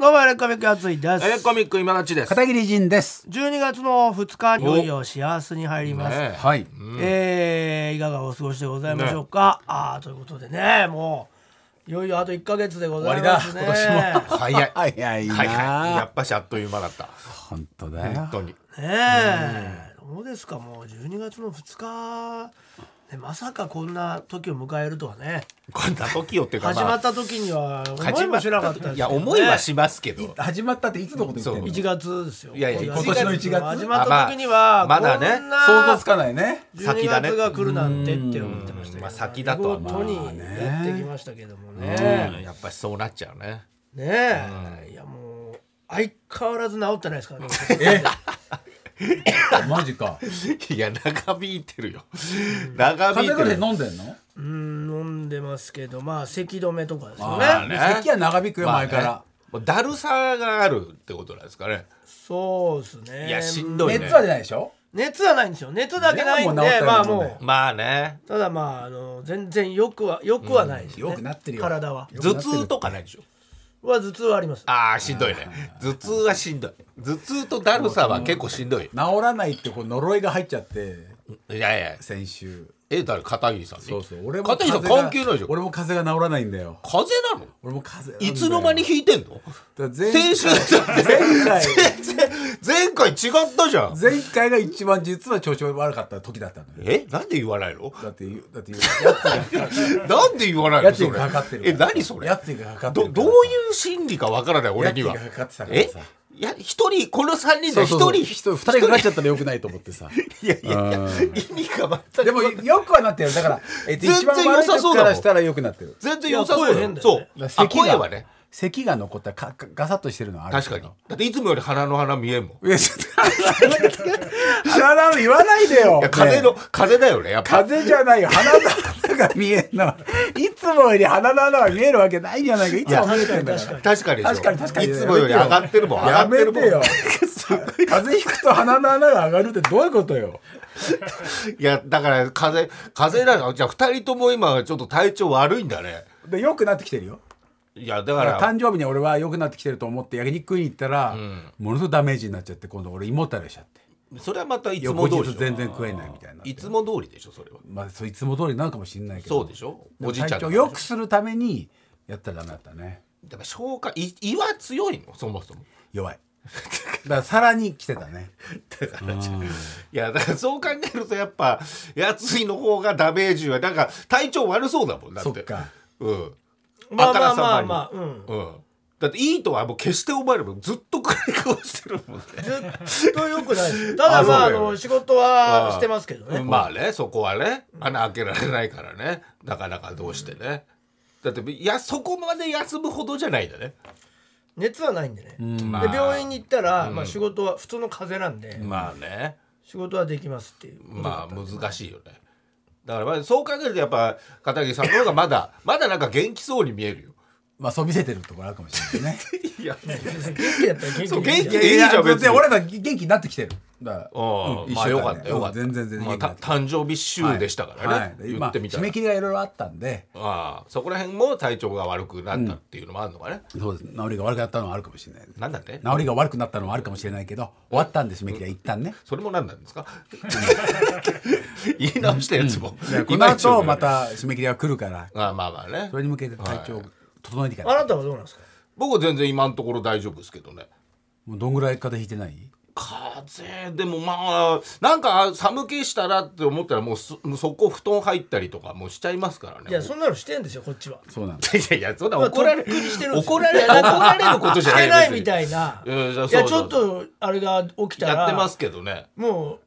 どうもエレコミックやついです。エレコミック今立ちです。片桐仁です。12月の2日いよいよ幸せに入ります、ねはい。えーいかがお過ごしでございましょうか、あーということでねもういよいよあと1か月でございますね。終わりだ。今早い。早いな、はいはい。やっぱしあっという間だった。本当だよ。本当に。ねえ。どうですか？もう12月の2日、ね、まさかこんな時を迎えるとはね。こんな時をっていうか始まった時には思いもしなかったですけど、ね、いや思いはしますけど。始まったっていつのこと言ってんの？1月ですよ。いやいや今年の1月。始まった時には、あまあまだね。こんな想像つかないね。12先だね。月が来るなんてって思ってましたまあ先だとはにまあねやってきましたけどもうんね、やっぱしそうなっちゃうね。ねえ、いやもう相変わらず治ってないですからね。え？マジか。いや長引いてるよ。長引いて風邪るで飲んでんの？うん飲んでますけどまあ咳止めとかですよね。まあね。咳は長引くよまあね前から。もうだるさがあるってことなんですかね。そうですね。いやしんどいね。熱は出ないでしょ？熱はないんですよ。熱だけないんでもう治ったよもうねまあもう。まあね。ただまああの全然よくはよくはないですよね、よくなってるよ。体は。頭痛とかないでしょ？は頭痛はあります。ああしんどいね。頭痛はしんどい。頭痛とだるさは結構しんどい。治らないってこう呪いが入っちゃって。いやいや。先週え誰？片桐さんにそうそう。俺も片桐さん関係ないじゃん。俺も風邪が治らないんだよ。風邪なの？俺も風邪。いつの間に引いてんの？先週前回前回違ったじゃん。前回が一番実は調子悪かった時だったのよ。え？なんで言わないの？だってだって なんで言わないの？それがかかってるえ何それ？やつがかかってるどどういう心理かわからない俺には。やつがかかってたからえ？さいや一人この三人で一人一人。二人かかっちゃったらよくないと思ってさ。いやいやいやうん。意味が全く。でもよくはなってるだから、えっと、全然一番悪い良さそうだもん。時からしたらよくなってる。全然良さそうだよね。そう。あ咳はね。咳が残ったらかかガサッとしてるのはある確かに。だっていつもより鼻の鼻見えんもん。いいやちょっと鼻の言わないでよや風のね風だよねやっぱ風じゃないよ鼻の穴が見えんのいつもより鼻の穴が見えるわけないじゃないか。いつも見えてんだから。確かに確かに確かに。いつもより上がってるもん。上がやってるもん。めてよ風邪ひくと鼻の穴が上がるってどういうことよ。いやだから風邪風邪な。のじゃあ二人とも今ちょっと体調悪いんだね。で良くなってきてるよ。いやだから。ら誕生日に俺は良くなってきてると思って焼肉食いに行ったら、ものすごいダメージになっちゃって今度俺胃もたれしちゃってそれはまたいつも翌通り全然食えないみたいないつも通りでしょそれは。まあそういつも通りなのかもしれないけど。そうでしょ。おじいちゃん体調良くするためにやったらダメだったね。だから消化胃胃は強いの？そもそも。弱い。だからさらに来てたね。だからいやだからそう考えるとやっぱやついの方がダメージはなんか体調悪そうだもんだって。そっか。うん。まあまあまあまあうん。うんだっていいとはもう決して思えるもんずっと暗い顔してるもんね。ずっと良くないです。ただまああの仕事はしてますけどね。まあねそこはね穴開けられないからね。なかなかどうしてね。だっていやそこまで休むほどじゃないんだね。熱はないんでね。まあ。で病院に行ったらまあ仕事は普通の風邪なんでまあね。仕事はできますっていう。まあ難しいよね。だからまあそう考えるとやっぱ片桐さんの方がまだまだなんか元気そうに見えるよまあそう見せてるところあるかもしれないね。いや元気だったら元気そう元気でいいじゃん別に。で俺ら元気になってきてる。だからうんうんまあよかったよかった。うん全然全然まあ誕生日週でしたからね、はい。言ってみたら、まあ締め切りがいろいろあったんで。ああそこら辺も体調が悪くなったっていうのもあるのかね、そうです。治りが悪くなったのはあるかもしれない。なんだって？治りが悪くなったのはあるかもしれないけど終わったんで締め切りは一旦ね。それも何なんですか？言い直したやつも、でこの後また締め切りが来るから。ああまあまあね。それに向けて体調を整えていかない。あなたはどうなんですか？僕は全然今のところ大丈夫ですけどね。もうどんぐらい風邪ひいてない？風邪でもまあなんか寒気したらって思ったらもうそこ布団入ったりとかもうしちゃいますからね。いやそんなのしてんですよこっちは。そうなんだいやいやそんな怒られる。怒られ怒られることじゃないしてないみいたいなうんいやちょっとあれが起きたらやってますけどね。も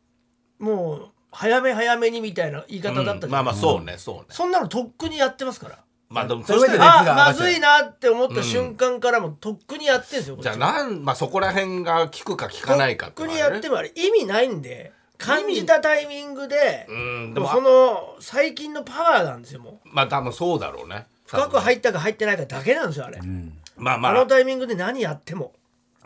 うもう早め早めにみたいな言い方だったじゃんまあまあそうねそうね。そんなのとっくにやってますからまあでもそれであまずいなって思った瞬間からもうとっくにやってんですよじゃあなん。まあそこら辺が効くか効かないかとっくにやってもあれ意味ないんで感じたタイミングでうんでもその最近のパワーなんですよもう。まあ多分そうだろうね。深く入ったか入ってないかだけなんですよあれ、まあまあ。あのタイミングで何やっても。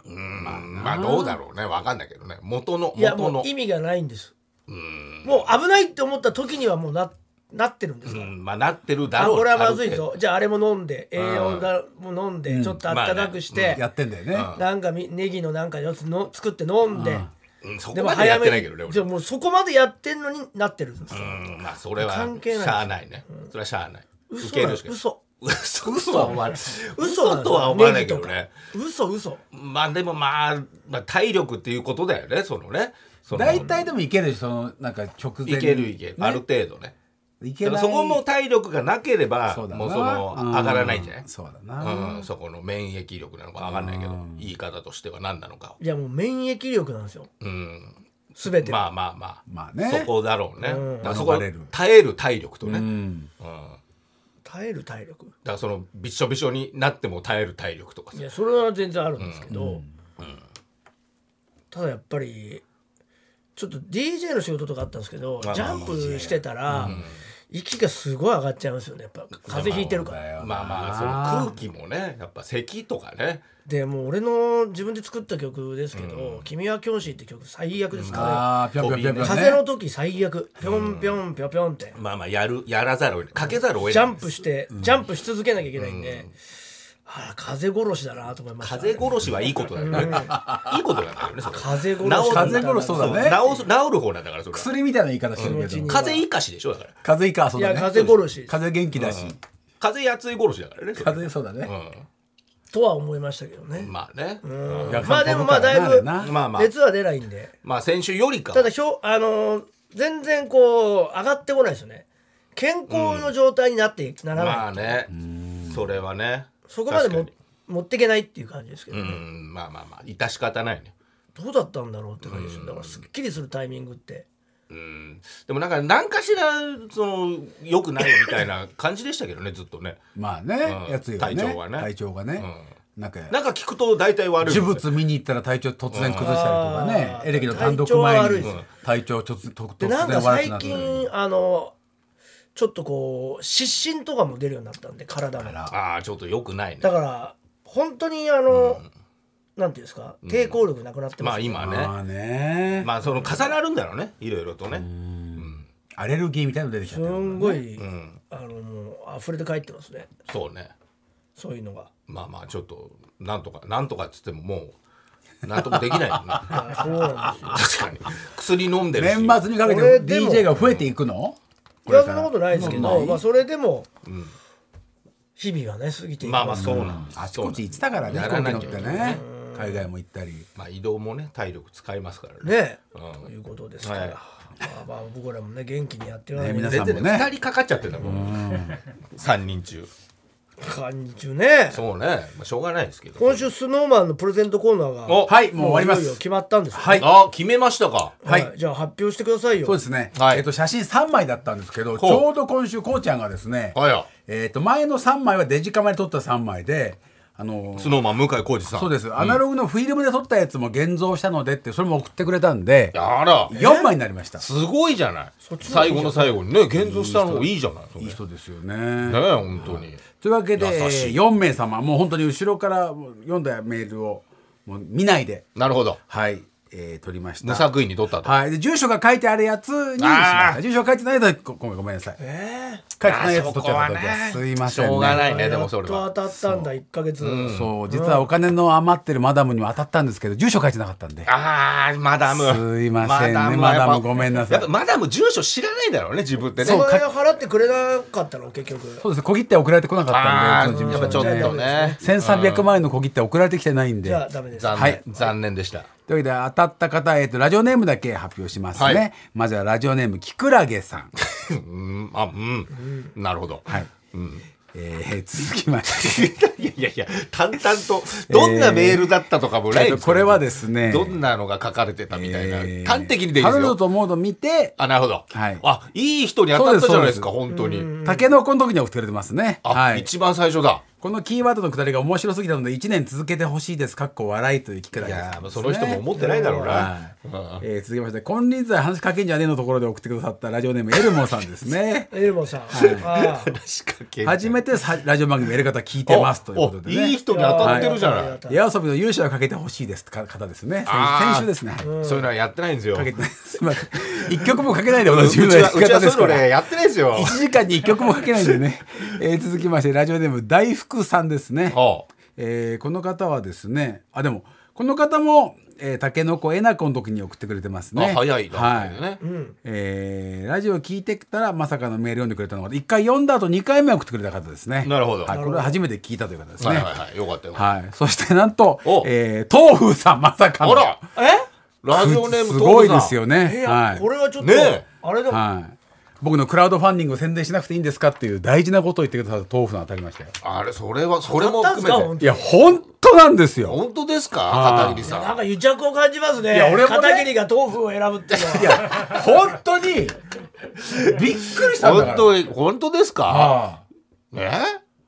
うん。まあどうだろうね。わかんないけどね。元のいやも元の。う意味がないんです。もう危ないって思った時にはもうななってるんですか、うんまあなってるだろうあこれはまずいぞ。じゃああれも飲んで栄養だも飲んでちょっとあったかくして、やってんだよね、なんかみネギのなんかやつの作って飲んで、度うんそでこまでやってないけどねじゃあもうそこまでやってんのになってるんですまあそれは関係ない。しゃあないね。それはしゃあない。嘘な受けるしか嘘嘘。嘘とは思わない。嘘とは思わないけどね。嘘嘘。まあでもまあ、まあ、体力っていうことだよねそのね。大体でもいけるしそのなんか直前に。いけるいける、ね。ある程度ねいけない。そこも体力がなければそうだな。もうそのうん。上がらないんじゃない？そうだな、うん、そこの免疫力なのか上がんないけど言い方としては何なのかいやもう免疫力なんですよ。うん。全てまあまあまあ、まあね。そこだろうね、うん。だからそこ免れる。耐える体力とね、ううん。ん耐える体力。だからそのびっしょびしょになっても耐える体力とかさ。いやそれは全然あるんですけど、ただやっぱりちょっと DJ の仕事とかあったんですけどまあジャンプしてたら、息がすごい上がっちゃいますよね。やっぱ風邪ひいてるから。まあまあその空気もねやっぱ咳とかね。でもう俺の自分で作った曲ですけど「君は教師」って曲最悪ですから、風の時最悪。ぴょんぴょんぴょんぴょんって。まあまあやるやらざるを得ない。かけざるを得ない。ジャンプしてジャンプし続けなきゃいけないんで、ああ風殺しだなと思いました風殺しはいいことだよね。いいことだよねそれ。風殺し治る風殺しそうだね。治す治る方なんだからそれは。薬みたいな言い方してるけど。うん風邪生かしでしょだから。風邪いいかそうだね。いや風殺し。風元気だし。風邪やつい殺しだからね風そうだね。とは思いましたけどね、うん。まあねまあでもまあだいぶ熱は出ないんで。まあ先週よりかは。ただひょあのー全然こう上がってこないですよね。健康の状態になってならない、まあね。それはねそこまでも持っていけないっていう感じですけど、にうん。まあまあまあ。致し方ないね。どうだったんだろうって感じですよ。だからすっきりするタイミングって。うん。でもなんか何かしらその良くないみたいな感じでしたけどね ずっとね。まあねうん。やつがね。体調がね。体調がね。なんかなんか聞くと大体悪い。呪物見に行ったら体調突然崩したりとかね。うんエレキの単独前に。体調突で然悪くなんか最なったり近あのちょっとこう失神とかも出るようになったんで体もだああちょっと良くないね。から本当にあの、なんていうんですか？抵抗力なくなってます、まあ今ね。まあね。まあその重なるんだろうね。いろいろとねアレルギーみたいなの出てきちゃすってるんごい、ん。あのもう溢れて帰ってますね。そうね。そういうのが。まあまあちょっとなんとかなんとかっつってももうなんともできないよね。そうなんですよ。確かに。薬飲んでるし。年末にかけてこれでも DJ が増えていくの？いやそんなことないですけど、まあ、それでも、日々がね過ぎていきまあまあすそうなんあちこち行ってたからね飛行機ね。海外も行ったり。まあ移動もね体力使いますからね。ね、うん。ということですから、はい。まあまあ僕らもね元気にやってるわけねで皆さんもね。全然ね2人かかっちゃってんだもん。3人中感じ中ね。そうね、まあ、しょうがないですけど。今週スノーマンのプレゼントコーナーがおはいもう終わります。いよいよ決まったんですよ。はい。あ決めましたか。はい、じゃあ発表してくださいよ。そうですね、はい。えっと写真3枚だったんですけどちほう。ょうど今週こうちゃんがですね、はいよえっと前の3枚はデジカメで撮った3枚であのスノーマン向井浩二さん。そうです。アナログのフィルムで撮ったやつも現像したのでってそれも送ってくれたんであら。4枚になりました。すごいじゃない。最後の最後にね現像したのいいじゃない。いい人ですよね。ね本当に。というわけで優しい。4名様もう本当に後ろからもう読んだメールをもう見ないで。なるほど。はい、えー、撮りました。無作為に取ったと。はい。で住所が書いてあるやつにしました。住所が書いてないやつはごごめんごめんなさい。え書いてないやつ撮っちゃった時はすいません、ね、しょうがないー、ねでもそれは。やっと当たったんだ1か月、そう実はお金の余ってるマダムには当たったんですけど住所書いてなかったんで。あーマダム。すいませんねマダムごめんなさい。やっぱマダム住所知らないんだろうね自分ってね。それ払ってくれなかったの？結局。そうです。小切手送られてこなかったあんでやっぱちょ事務所に。っとね。1300万円の小切手送られてきてないんで。じゃあダメです残念、はい。残念でした。というわけで当たった方、えっと、ラジオネームだけ発表しますね、はいまずはラジオネームきくらげさん、うんあうん、なるほど。はい。うん。えー続きまして。いやいやいや淡々とどんなメールだったとかもないえっとこれはですね。どんなのが書かれてたみたいな、えー端的にでいいですよ。とモード見て。あなるほど、はい。あいい人に当たったじゃないですか本当に。タケノコの時に送ってくれてますね。あ、はい。一番最初だこのキーワードのくだりが面白すぎたので1年続けてほしいですかっこ笑いという聞くだいけですやまあその人も思ってないだろうな、はい。うんえー続きまして金輪際話しかけんじゃねえのところで送ってくださったラジオネームエルモンさんですね。エルモさん、ああ仕掛け初めてさラジオ番組やり方聞いてますということでね。おいい人に当たってるじゃない、はい。夜遊びの勇姿をかけてほしいですか方ですね。先あー。先週ですね、はいそういうのはやってないんですよ。かけてないす一曲もかけないでおうちなじみのやりはうちはそういう方ですからのねやってないですよ。1時間に1曲もかけないんでね、えー続きましてラジオネーム大福さんですね、えーこの方はですねあでもこの方も、えー、タケノコえなこの時に送ってくれてますね。あ早いな、はい。ね、えーラジオ聞いてたらまさかのメール読んでくれたのが1回読んだ後2回目送ってくれた方ですね。なるほど。はい、これは初めて聞いたという方ですね。はいはいはい。よかったよ、はい、そしてなんとお、えー、東風さんまさかの。あら。え？ラジオネームすごいですよね。や、はい。これはちょっと、ねえ。あれでも、はい。僕のクラウドファンディングを宣伝しなくていいんですかっていう大事なことを言ってくださった豆腐さん当たりましたよ。あれそれはそれも含めていや、本当なんですよ。本当ですか？はい片桐さんなんか癒着を感じますね。いや俺もね片桐が豆腐を選ぶっていうのは。いや、本当に、びっくりしたんだから。本当に本当ですか？あえ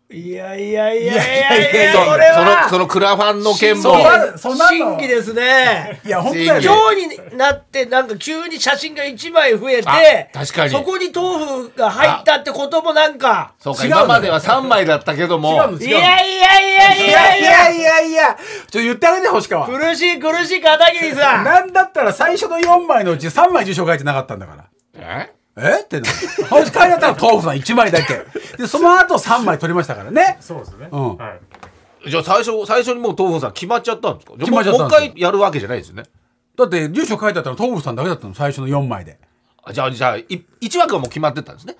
いやいやいやいやいいやいやや、いやこれそのは。そのクラファンの件もそんなの新規ですね。いや、本当だよね。今日になってなんか急に写真が1枚増えてあ確かにそこに豆腐が入ったってこともなんかそうか今までは3枚だったけどもいやいやいやいいやいややいやいやいや、ちょっと言ってあげて、星川。苦しい苦しい片桐さんなんだったら最初の4枚のうち3枚住所書いてなかったんだから。え？え？ってな。星川だったら豆腐さん1枚だけ。で、その後3枚取りましたからね。そうですね。うんはい。じゃあ最初最初にもう豆腐さん決まっちゃったんですか？じゃあ決まっちゃったもうんですよもう一回やるわけじゃないですよねだって住所書いてあったら豆腐さんだけだったの最初の4枚であじゃあじゃあい1枠はもう決まってたんですね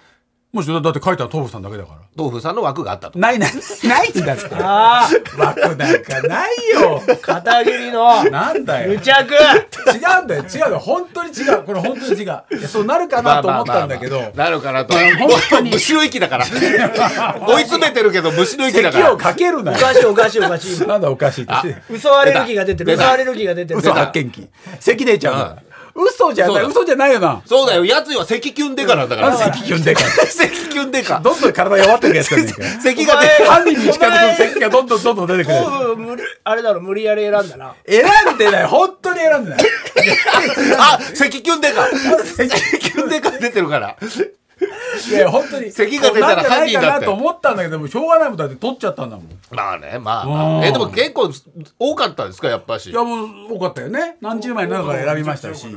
もしだって書いたら豆腐さんだけだから。豆腐さんの枠があったと。ないない。ないんだって。あ枠なんかないよ。あ片桐の。なんだよ。違癒着。うんだよ。違うよ本当に違う。これ本当に違う。そうなるかなと思ったんだけど。まあまあまあ。なるかなと。本当に。虫の息だから。追い詰めてるけど虫の息だか咳をらかけるなよ。おかしいおかしいおかしい。なんだおかしいって。嘘アレルギーが出てる。嘘アレルギーが出てる。嘘発見器。咳出ちゃうから嘘じゃない嘘じゃないよな。そうだよ。やつは咳キュンデカなんだから。なんで咳キュンデカ？咳キュンデカ。どんどん体弱ってるやつ咳が出 犯人に近づく咳がどんどんどんどん出てくる。あれだろ無理やり選んだな。選んでない。本当に選んでない。あ咳キュンデカ。咳キュンデカ出てるからいや本当に。咳が出たらなと思ったんだけどもうしょうがないもんだって取っちゃったんだもん。いまあねまあ。うんえでも結構多かったですかやっぱし。やもう多かったよね。何十枚の中から選びましたし。はい。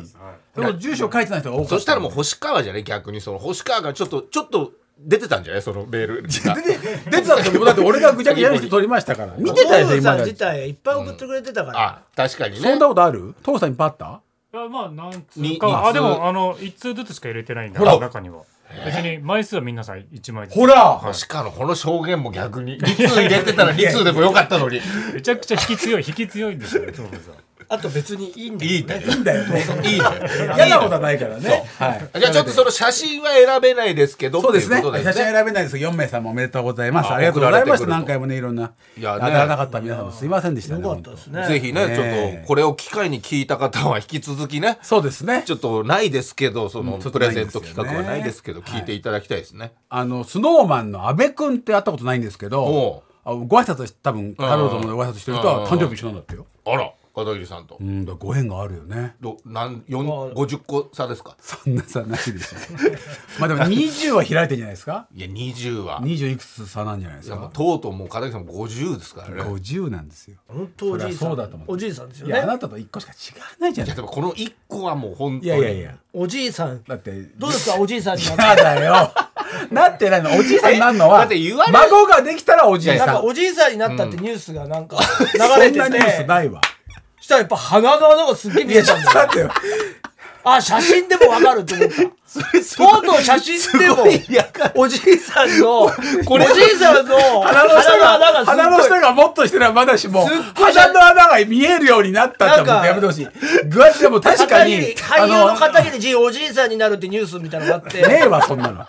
でも住所書いてない人が多かった。そしたらもう星川じゃね逆にその星川がちょっとちょっと出てたんじゃない？そのメール。が出てた時もだって俺がぐちゃぐちゃにして取りましたから。見てたよさん自体いっぱい送ってくれてたから。あ確かにね。そんなことある？父さんいっぱいあった？いやまあ何通にかあでもあの一通ずつしか入れてないんだ中には別に枚数は皆さん一枚ずつ。ほら！星川のこの証言も逆に2通入れてたら2通でもよかったのに。めちゃくちゃ引き強い引き強いんですよね豆腐さんあと別にいいんだよいいねいいんだよ父さんいいね嫌なことはないからね。はい。じゃあちょっとその写真は選べないですけどそうですね。っていこと写真選べないですけど4名さんもおめでとうございます。あありがとうございました何回もねいろんな。いやね。当たらなかった皆さんもすいませんでしたね。よかったですね。ぜひねねちょっとこれを機会に聞いた方は引き続きね。そうですね。ちょっとないですけどそのプレゼント企画はないですけど聞いていただきたいですね。あのスノーマンの阿部君って会ったことないんですけどご挨拶し多分ハローと思うでご挨拶してる人は誕生日一緒なんだってよ。あら片桐さんと。うんだからご縁があるよね。どなん四50個差ですか？そんな差ないでしょ まあでも20は開いてんじゃないですか？いや20は。20いくつ差なんじゃないでいやもうすかとうとうもう片桐さんも50ですからね。50なんですよ。本当おじいさそりゃそうだと思うんおじいさんですよいやあねなたと1個しか違わないじゃいないやでもこの1個はもう本当に。いやいやいや。おじいさん。だってどうですかおじいさんになって？やだよ。なってないの。おじいさんになるのはだって言わない孫ができたらおじいなん。さんかおじいさんになったってニュースがなんか流それてんなニュースてないわしたらやっぱ鼻の穴がすっげえ見えたんだよ。っと待ってよ。あ写真でもわかると思った。とうとう写真でもおじいさんのおじいさんの鼻の下が鼻の下がもっとしてればまだしも鼻の穴が見えるようになったって思ってやめてほしい。グワチでも確かに俳優の片桐仁おじいさんになるってニュースみたいなのがあって。ねえわそんなの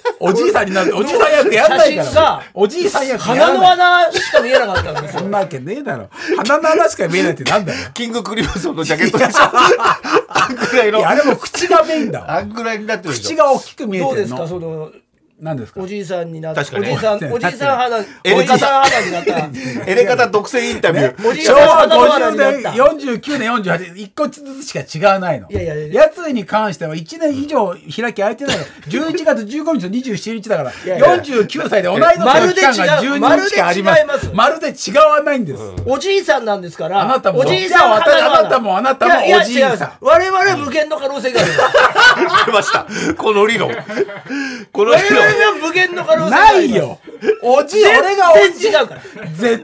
おじいさんになるおじいさん役やんないか写真がらおじいさん役や鼻の穴しか見えなかったんですよ。そんなわけねえだろ鼻の穴しか見えないってなんだよ。キングクリムゾンのジャケットでしょ。あんぐらいの。いやあれも口がメインだわ。あんぐらいになってるでしょ。口が大きく見えどうですてるのかその何ですか？おじいさんになって確かに。おじいさん おじいさん肌おエレじいさん肌になった。エレカタ独占インタビュー、おじいさん昭和肌にな50った。年49年48一個ずつしか違わないの。いやいやいや。やつに関しては1年以上開き空いてないの。11月15日と27日だからやいや。49歳で同い年の期間が12日しかあります。まるで違わないんです、おじいさんなんですからあなたもおじいさんああなたもあなたもおじいさん。違う我々は無限の可能性がある。出ました。この理論。この我理論。々は無限の可能性ないよ。おじい俺がおじ全然違うから。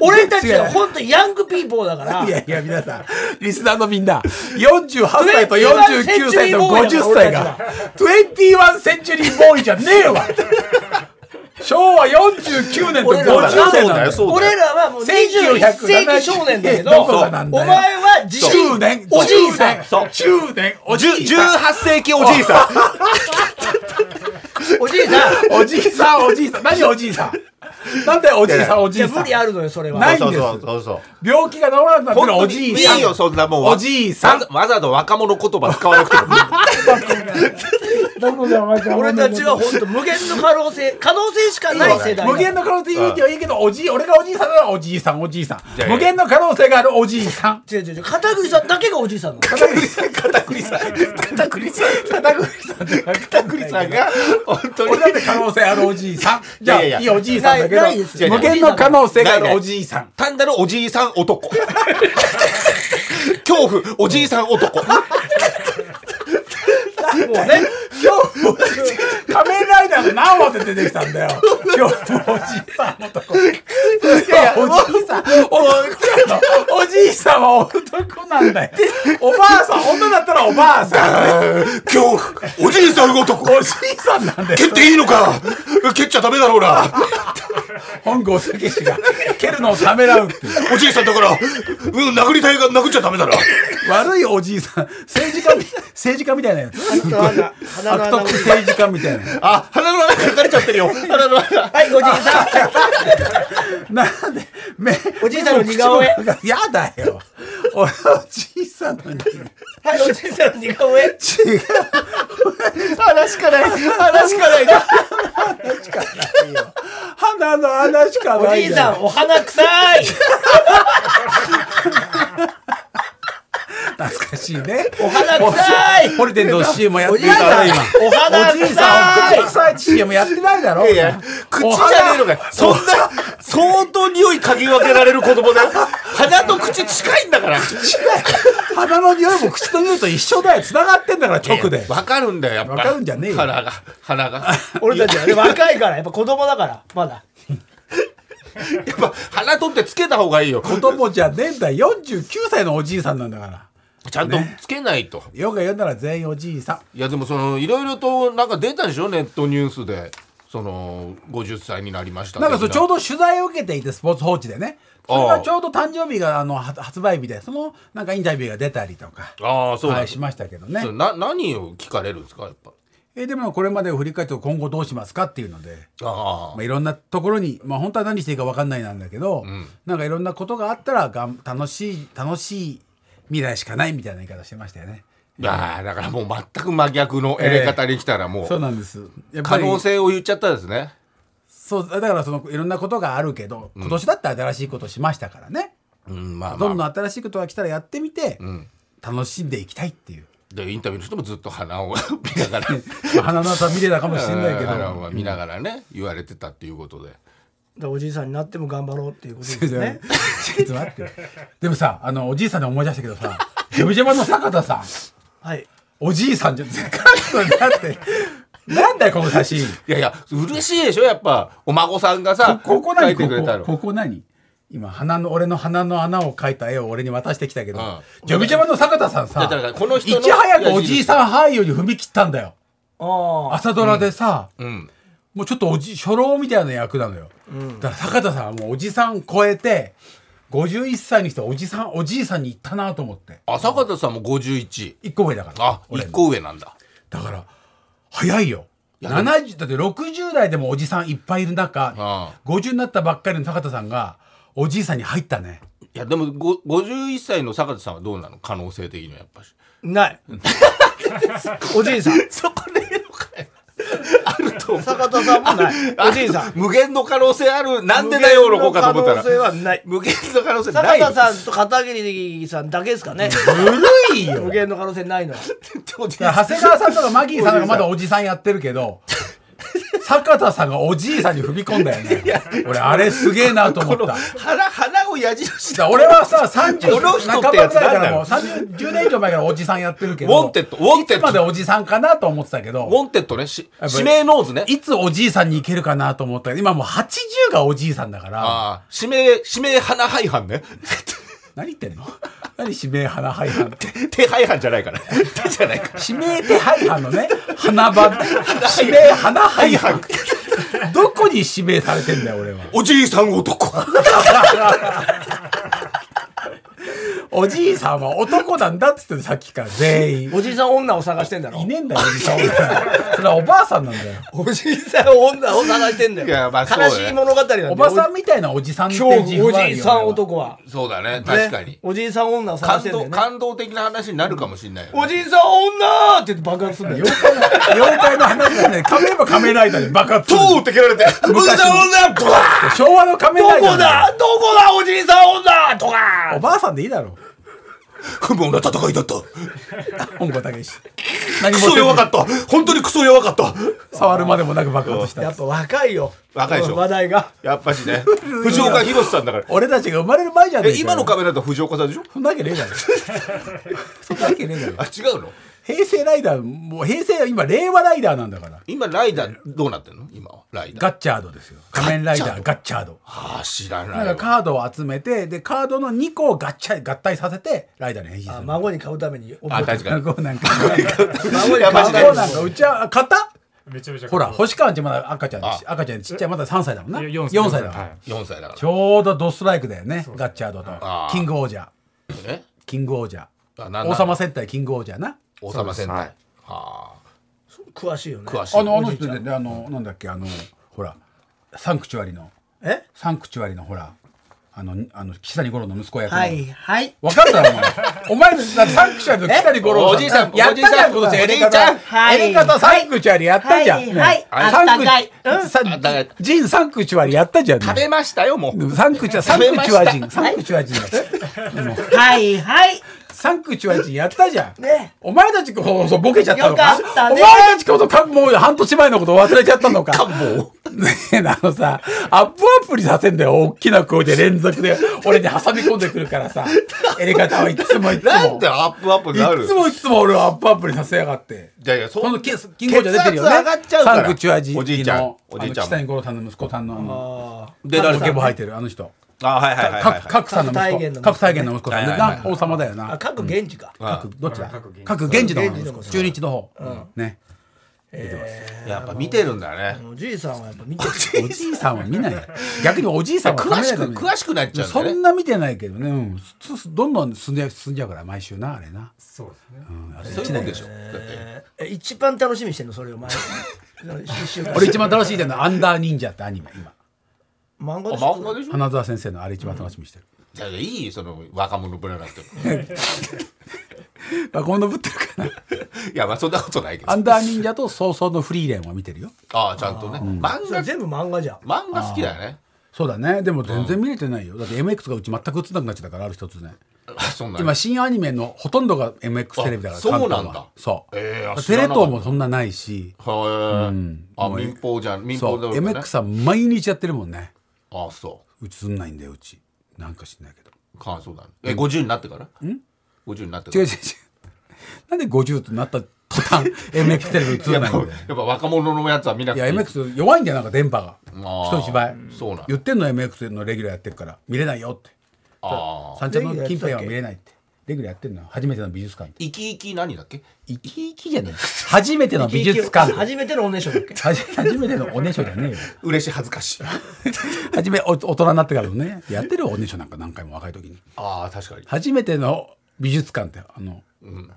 俺たちは本当ヤングピーポーだから。いやいや、皆さん、リスナーのみんな、48歳と49歳と50歳が、21センチュリーボーイじゃねえわ。昭和49年と俺らは50年だよ。俺らはもう21世紀少年だけどお前は自中年、おじいさん。そう中年、おじいさん。18世紀おじいさ おじいさんおじいさん、おじいさん。何おじいさん？なんでおじいさん、おじいさん。無理。あるのよそれは。ないんです。んそうそうそう病気が治らなくなってるおじいさん。いいよそんなもんおじいさん。わざわざと若者言葉使わなくても。俺たちは本当無限の可能性可能性しかない。世代無限の可能性言うてはいいけど、おじい、俺がおじいさんならおじいさん、おじいさん。無限の可能性があるおじいさん。違う違う違う。片栗さんだけがおじいさんなの。片栗さん片栗さん。片栗さん。片栗さん片栗さんが本当に。俺だって可能性あるおじいさん。じゃあ、いやいや。いいおじいさんだけどないないです、無限の可能性があるおじいさん。単なるおじいさん男 恐怖おじいさん男もうね今日、仮面ライダーの何話で出てきたんだよ。今日、おじいさん男。いやいや、おじいさん。おじいさんは男なんだよ。おばあさん、女だったらおばあさん。恐怖おじいさん男おじいさんなんだよ。蹴っていいのか蹴っちゃダメだろうな本郷武史が蹴るのをためらうっていう。おじいさんだからうん殴りたいが殴っちゃダメだな悪いおじいさん、政治家み、政治家みたいなやつ。悪穴徳政治家みたいな。あ鼻の穴かかれちゃってるよ。鼻の穴。はいおじいさん。なんで、め、おじいさんの似顔絵。やだよ。俺、おじいさんの似顔はいおじいさんの似顔絵。絵。違う。鼻しかない。鼻しかない。鼻の穴しかおないじいさんお花臭い 懐かしいね。お花臭いホリデンの CM やってるだろ、今。お花おじいさん、臭い口臭い CM やってないだろ。いや口じゃねえのかよそんな相当匂い嗅ぎ分けられる子供だよ鼻と口近いんだから鼻の匂いも口の匂いと一緒だよ。繋がってんだから、直で。わかるんだよやっぱわかるんじゃねえよ鼻が鼻が俺たちはね若いからやっぱ子供だからまだやっぱ鼻取ってつけた方がいいよ子供じゃねえんだよ。49歳のおじいさんなんだから。ちゃんとつけないと、よく言うなら全員おじいさん。いやでもそのいろいろとなんか出たでしょ？ネットニュースで。その50歳になりました。なんかそう的ちょうど取材を受けていてスポーツ報知でね。それがちょうど誕生日があのは発売日でそのなんかインタビューが出たりとか、ああそうはいしましたけどね。な何を聞かれるんですか？やっぱ。えーでもこれまでを振り返って今後どうしますかっていうので、あまあ、いろんなところに、まあ、本当は何していいか分かんないなんだけど、なんかいろんなことがあったらがん楽しい楽しい未来しかないみたいな言い方してましたよね。いやーだからもう全く真逆のエレ方に来たらもそううなんです。可能性を言っちゃったですね。そうだからそのいろんなことがあるけど今年だって新しいことしましたからね、うんまあどんまあ。どん新しいことが来たらやってみて、ん。楽しんでいきたいっていう。でインタビューの人もずっと鼻を見ながら。ま あ鼻の穴見れたかもしれないけど。鼻を見ながらね言われてたっていうことでらおじいさんになっても頑張ろうっていうことですね。ちょっと待って。でもさ、あの、おじいさんで思い出したけどさ、ジョブジャバの坂田さん、はい。おじいさんじゃ、だって、なんだよ、この写真。いやいや嬉しいでしょやっぱ。お孫さんがさ描ここ何？いてくれたの。ここ、ここ何？今、鼻の、俺の鼻の穴を描いた絵を俺に渡してきたけど、うんジョブジャバの坂田さんさこの人のいち早くおじいさん俳優に踏み切ったんだよ。ああ。朝ドラでさ、うんもうちょっとおじ、初老みたいな役なのよ。だから坂田さんはもうおじさん超えて、51歳にしておじさん、おじいさんに行ったなと思って。あ坂田さんも51一個上だから。あ俺一個上なんだ。だから早いよ。やでも70だって60代でもおじさんいっぱいいる中あ50になったばっかりの坂田さんがおじいさんに入ったね。いやでもご51歳の坂田さんはどうなの？可能性的にはやっぱし。ない。おじいさん。そこでいいのかよ坂田さんもない。おじいさん。無限の可能性あるなんでだよの子かと思ったら。無限の可能性はない。無限の可能性ない坂田さんと片桐さんだけですかね。ずるいよ。無限の可能性ないの。長谷川さんとかマギーさんがまだおじさんやってるけど 坂田さんがおじいさんに踏み込んだよね。俺あれすげえなと思った。鼻鼻を矢印だ俺はさ30この人半ばってやつぐらいから。なんだよもう30 10年以上前からおじさんやってるけどウォンテッドウォンテッド。いつまでおじさんかなと思ってたけど Wantedね。しぱり指名 noseね。いつおじいさんに行けるかなと思ったけど今もう80がおじいさんだから。ああ指名指名鼻ハイハンね。何言ってんの？何指名鼻配犯って手ハイハンじゃないから。手じゃないから。指名手配犯のね 鼻場。指名鼻配犯。どこに指名されてんだよ俺は。おじいさん男おじいさんは男なんだっつってさっきから全員。おじいさん女を探してんだろ。いねえんだよおじさんはそれはおばあさんなんだよ。おじいさん女を探してんだよ。いやまあそうだね。悲しい物語なんだよ。おばさんみたいなおじさんって今日自負はあるよおじいさん男は。そうだね確かに。ねおじいさん女を探感動してんだよね。感動的な話になるかもしれないよね。おじいさん女って言って爆発するんだよ。妖怪の妖怪の話なんで仮面は仮面ライダーで爆発する。トーって蹴られておじいさん女ドカ昭和の仮面どライダーこだ？どこだ？おじいさん女とおかばあさんでいいだろ不毛な戦いだった。本郷武史。何クソ弱かった。本当にクソ弱かった。触るまでもなく爆発した。やっぱ若いよ若いでしょ。話題が。やっぱしね。藤岡弘さんだから。俺たちが生まれる前じゃねえ今の仮面だと藤岡さんでしょ？そんなわけねえだろ。そんなわけねえだろ。あ違うの？平成ライダーもう平成は今令和ライダーなんだから。今ライダーどうなってんの？今は。ライダー。ガッチャードですよ。仮面ライダーガッチャード。ああ知らだない。わからカードを集めてでカードの2個を合体合体させてライダーに変身する。あ孫に買うためにあ確かに。こうなんか。孫にやマジでこうなんか。うちは買った？めちゃめちゃほら星川んちまだ赤ちゃんあ。赤ちゃんちっちゃいまだ3歳だもんな。4 4歳。だもんはい。4歳だかちょうどドストライクだよねガッチャードと。キングオージャーらえ？キングオージャあなんだ？ー王様戦隊キングオージャーな。王様戦隊。はいは詳しいよね。あ詳しい。あのあの人でねあのなんだっけあのほらサンクチュアリの。え？サンクチュアリのほらあのあの岸谷五郎の息子役の。はいはい。わかったよお前。お前サンクチュアリの岸谷五郎おじいさんやったじゃん。今年エレカタおじいちゃん。はい。エレカタサンクチュアリやったじゃん。はいはいね。あサンクったかい。うん。さあったかい。ジンサンクチュアリやったじゃん。ね食べましたよもう。サンクチュアサンクチュアジンサンクチュアジンはいはいサンクチュアジンやったじゃん。ね。お前たちこそボケちゃったのか？よかったね。お前たちこそかもう半年前のこと忘れちゃったのか？もねえあのさアップアプリさせんだよ大きな声で連続で俺に挟み込んでくるからさ。やり方はいつもいつも。なんでアップアップになる？いつもいつも俺をアップアプリさせやがって。いやいやそこのキキングオージャー出てるよね。上がっちゃうから。サンクチュアジおじいちゃんのおじいちゃん。北谷五郎さんの息子さんのあの出られゲボ吐いてるあの人あはいはいはいはい。各各さんの息子。各体現の息子。さんで王様だよあな各源氏か。各どっちだ？各源氏。の方。中日の方。ね。やっぱ見てるんだね。おじいさんはやっぱ見てる。おじいさんは見ない。逆におじいさんは詳しく詳しくなっちゃうそんな見てないけどね、どんどん進んじゃう進んじゃうから毎週なあれな、そうですね。うん、そういうもんでしょ。だって。え一番楽しみにしてんのそれお前 一週間。俺一番楽しいのはアンダー忍者ってアニメ今。あ漫画でしょ？漫画でしょ？花澤先生のあれ一番楽しみにしてる、いやいやいい？その若者ぶらなくて。もまあ、今度ぶってるかな。いやまあそんなことないけど。アンダー忍者と早々のフリーレンは見てるよ。ああちゃんとね。漫画。それ全部漫画じゃん。漫画好きだよね。そうだね。でも全然見れてないよ。だって MX がうち全く映んなくなっちゃったからある一つねあそんな今新アニメのほとんどが MX テレビだからあそうなんだ。関東は。そう、ええあ知テレらなかった。東もそんなないし。はいあ民放じゃん。民そう放だろう。ね MX は毎日やってるもんねあそう。映んないんだようち。なんか知んないけど。感想だね。え50になってから？50になってから。違う違う違う。なんで50となった途端 MX テレビ映やっぱんないんだよ。やっぱ若者のやつは見なくいやていい MX 弱いんだよなんか電波が。あー。人一倍そうなんだ。言ってんの MX のレギュラーやってるから見れないよって。ああ三茶の近辺は見れないってレギュラーやってんの？初めての美術館。生き生き何だっけ？生き生きじゃねえ初めての美術館。初めてのおねしょだっけ？初めてのおねしょじゃねえよ。嬉しい恥ずかしい。初めお大人になってからのね。やってるよおねしょなんか何回も若い時に。ああ確かに。初めての美術館ってあのうん。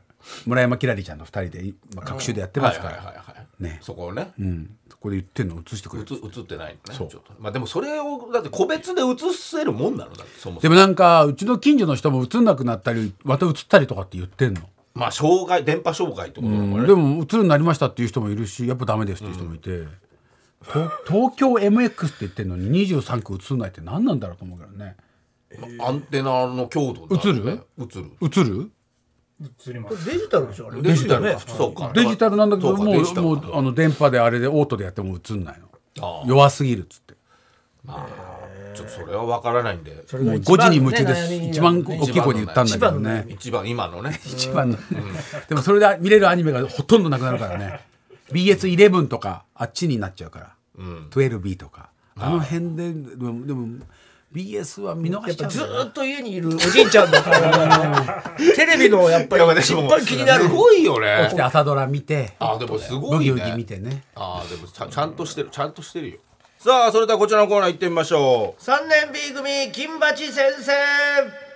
村山きらりちゃんの二人で今各種でやってますから。はいはいはいはいね。そこをね。うん。そこで言ってんの？映してくれ映映ってないのねそう。まあでもそれをだって個別で映せるもんなのだってそもそも。でもなんかうちの近所の人も映んなくなったりまた映ったりとかって言ってんの？まあ障害電波障害ってことなのかね、でも映るようになりましたっていう人もいるしやっぱダメですっていう人もいて、東東京 MX って言ってるのに23区映んないって何なんだろうと思うからね。アンテナの強度映る？映る。映る？映ります。デジタルでしょあれ。デジタルねか。そうか。デジタルなんだけどもそうもうあの電波であれでオートでやっても映んないの。ああ。弱すぎるっつって。ちょっとそれは分からないんで。それもう5が一番時に夢中ですね。一番大きい声で言ったんだけどね。一番今のね。一番のでもそれで見れるアニメがほとんどなくなるからね。BS11 とかあっちになっちゃうから、12B とか。あの辺ででもでも BS は見逃しちゃうんだよーっと家にいるおじいちゃんの体が テレビのやっぱり一番気になる。すごいよね。朝ドラ見て。あでもすごいブギウギ見ねてね。あでもちゃちゃんとしてるちゃんとしてるよ。さあそれではこちらのコーナー行ってみましょう。3年 B 組金八先生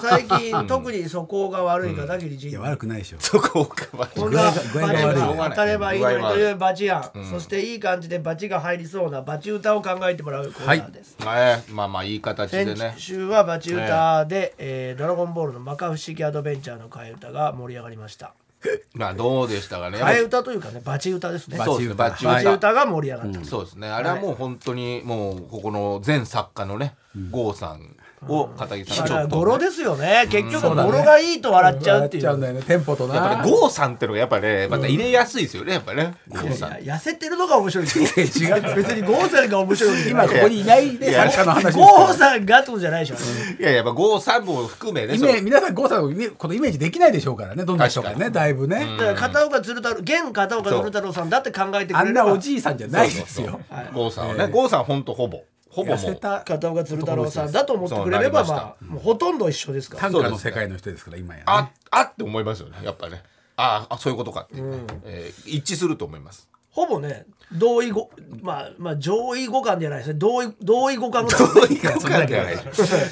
最近特に素行が悪い片桐仁いや悪くないでしょ。そこがこれが具合が悪い。が当たればいいのにというバチ案、そしていい感じでバチが入りそうなバチ歌を考えてもらうコーナーです、えまあまあいい形で先ね週はバチ歌で、えードラゴンボール」の「摩訶不思議アドベンチャー」の替え歌が盛り上がりました。まあどうでしたかね。替え歌というかねバチ歌ですね。そうですね。バチ歌。が盛り上がった、そうですね。あれはもう本当にもうここの全作家のね郷さんを片桐さんちょっと語呂ですよね。結局そうだね。語呂がいいと笑っちゃうっていう,、笑っちゃうんだよね。テンポとな。やっぱり郷さんってのがやっぱねまた入れやすいですよねやっぱね。郷さん。いや痩せてるのが面白いですよ。違う。別に郷さんが面白い今ここにいないねいや作家の話です郷さんがとじゃないでしょ。いやいややっぱ郷さんも含めね皆さん郷さんのイメこのイメージできないでしょうからねどんな人か確ねだいぶね、だから片岡鶴太郎現片岡鶴太郎さんだって考えてくあんなおじいさんじゃないですよ。郷さんはね郷さん本当ほぼほぼもう片岡鶴太郎さんだと思ってくれればままあもうほとんど一緒ですから。短歌の世界の人ですから今や、ね、ああって思いますよねやっぱね。ああそういうことかっていうね、えー一致すると思います。ほぼね同意語まあまあ上位互換じゃないですね。同意同意互換同意互換ではない。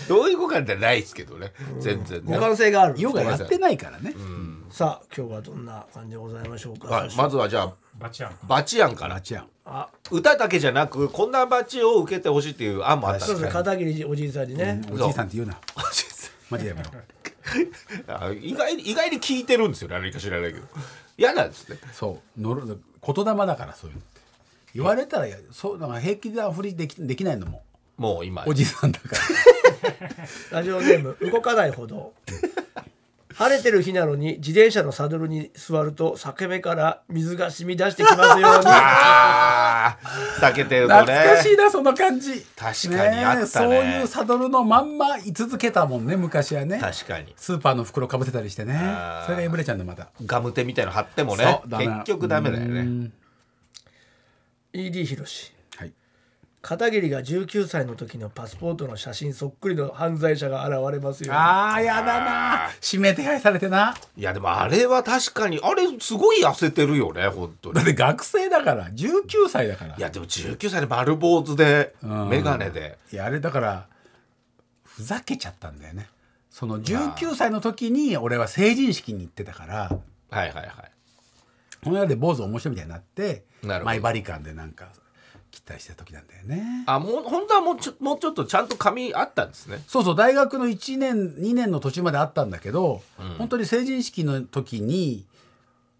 同意互換では ないですけどね。全然ね。互換性がある。ヨガやってないからね、さあ今日はどんな感じでございましょうか、はい。まずはじゃあバチアンバチ案から。あちゃんあ歌だけじゃなくこんなバチを受けてほしいっていう案もあった。んそうですね。片桐おじいさんにね、おじいさんって言うな。マジでやめろあ意外に意外に聞いてるんですよ何か知らないけど。嫌なんですね。そう。のろ言霊だからそういうのって。言われたらそうだから平気でふりできできないのも。もう今。おじさんだから。ラジオネーム動かないほど晴れてる日なのに自転車のサドルに座ると裂け目から水が染み出してきますように。避けてるとね。懐かしいなその感じ。確かにあったね。そういうサドルのまんま居続けたもんね昔はね。確かに。スーパーの袋かぶせたりしてね。それが破れちゃうんだまた。ガムテみたいの貼ってもね結局ダメだよね。うん。ED ひろしはい片桐が19歳の時のパスポートの写真そっくりの犯罪者が現れますよ。あーやだな。指名手配されてな。いやでもあれは確かにあれすごい痩せてるよね本当に。だって学生だから19歳だから。いやでも19歳で丸坊主でうん。眼鏡で。いやあれだからふざけちゃったんだよね。その19歳の時に俺は成人式に行ってたから。はいはいはい。この世で坊主面白いみたいになってなるほど。マイバリカンでなんか切ったりしてた時なんだよね。あもう本当はもうちょもうちょっとちゃんと髪あったんですね。そうそう大学の1年2年の途中まであったんだけど、本当に成人式の時に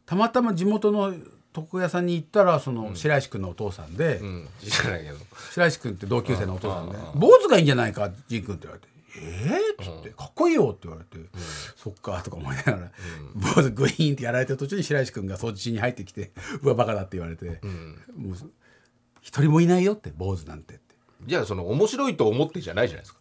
たまたま地元の床屋さんに行ったらその白石君のお父さんで、うん。知らないけど。白石君って同級生のお父さんで「坊主がいいんじゃないか仁君」って言われて「えー?」っつって「かっこいいよ」って言われて「そっか」とか思いながら坊主グイーンってやられてる途中に白石君が掃除しに入ってきて「うわバカだ」って言われて「もう一人もいないよ」って坊主なんてって。じゃあその面白いと思ってじゃないじゃないですか。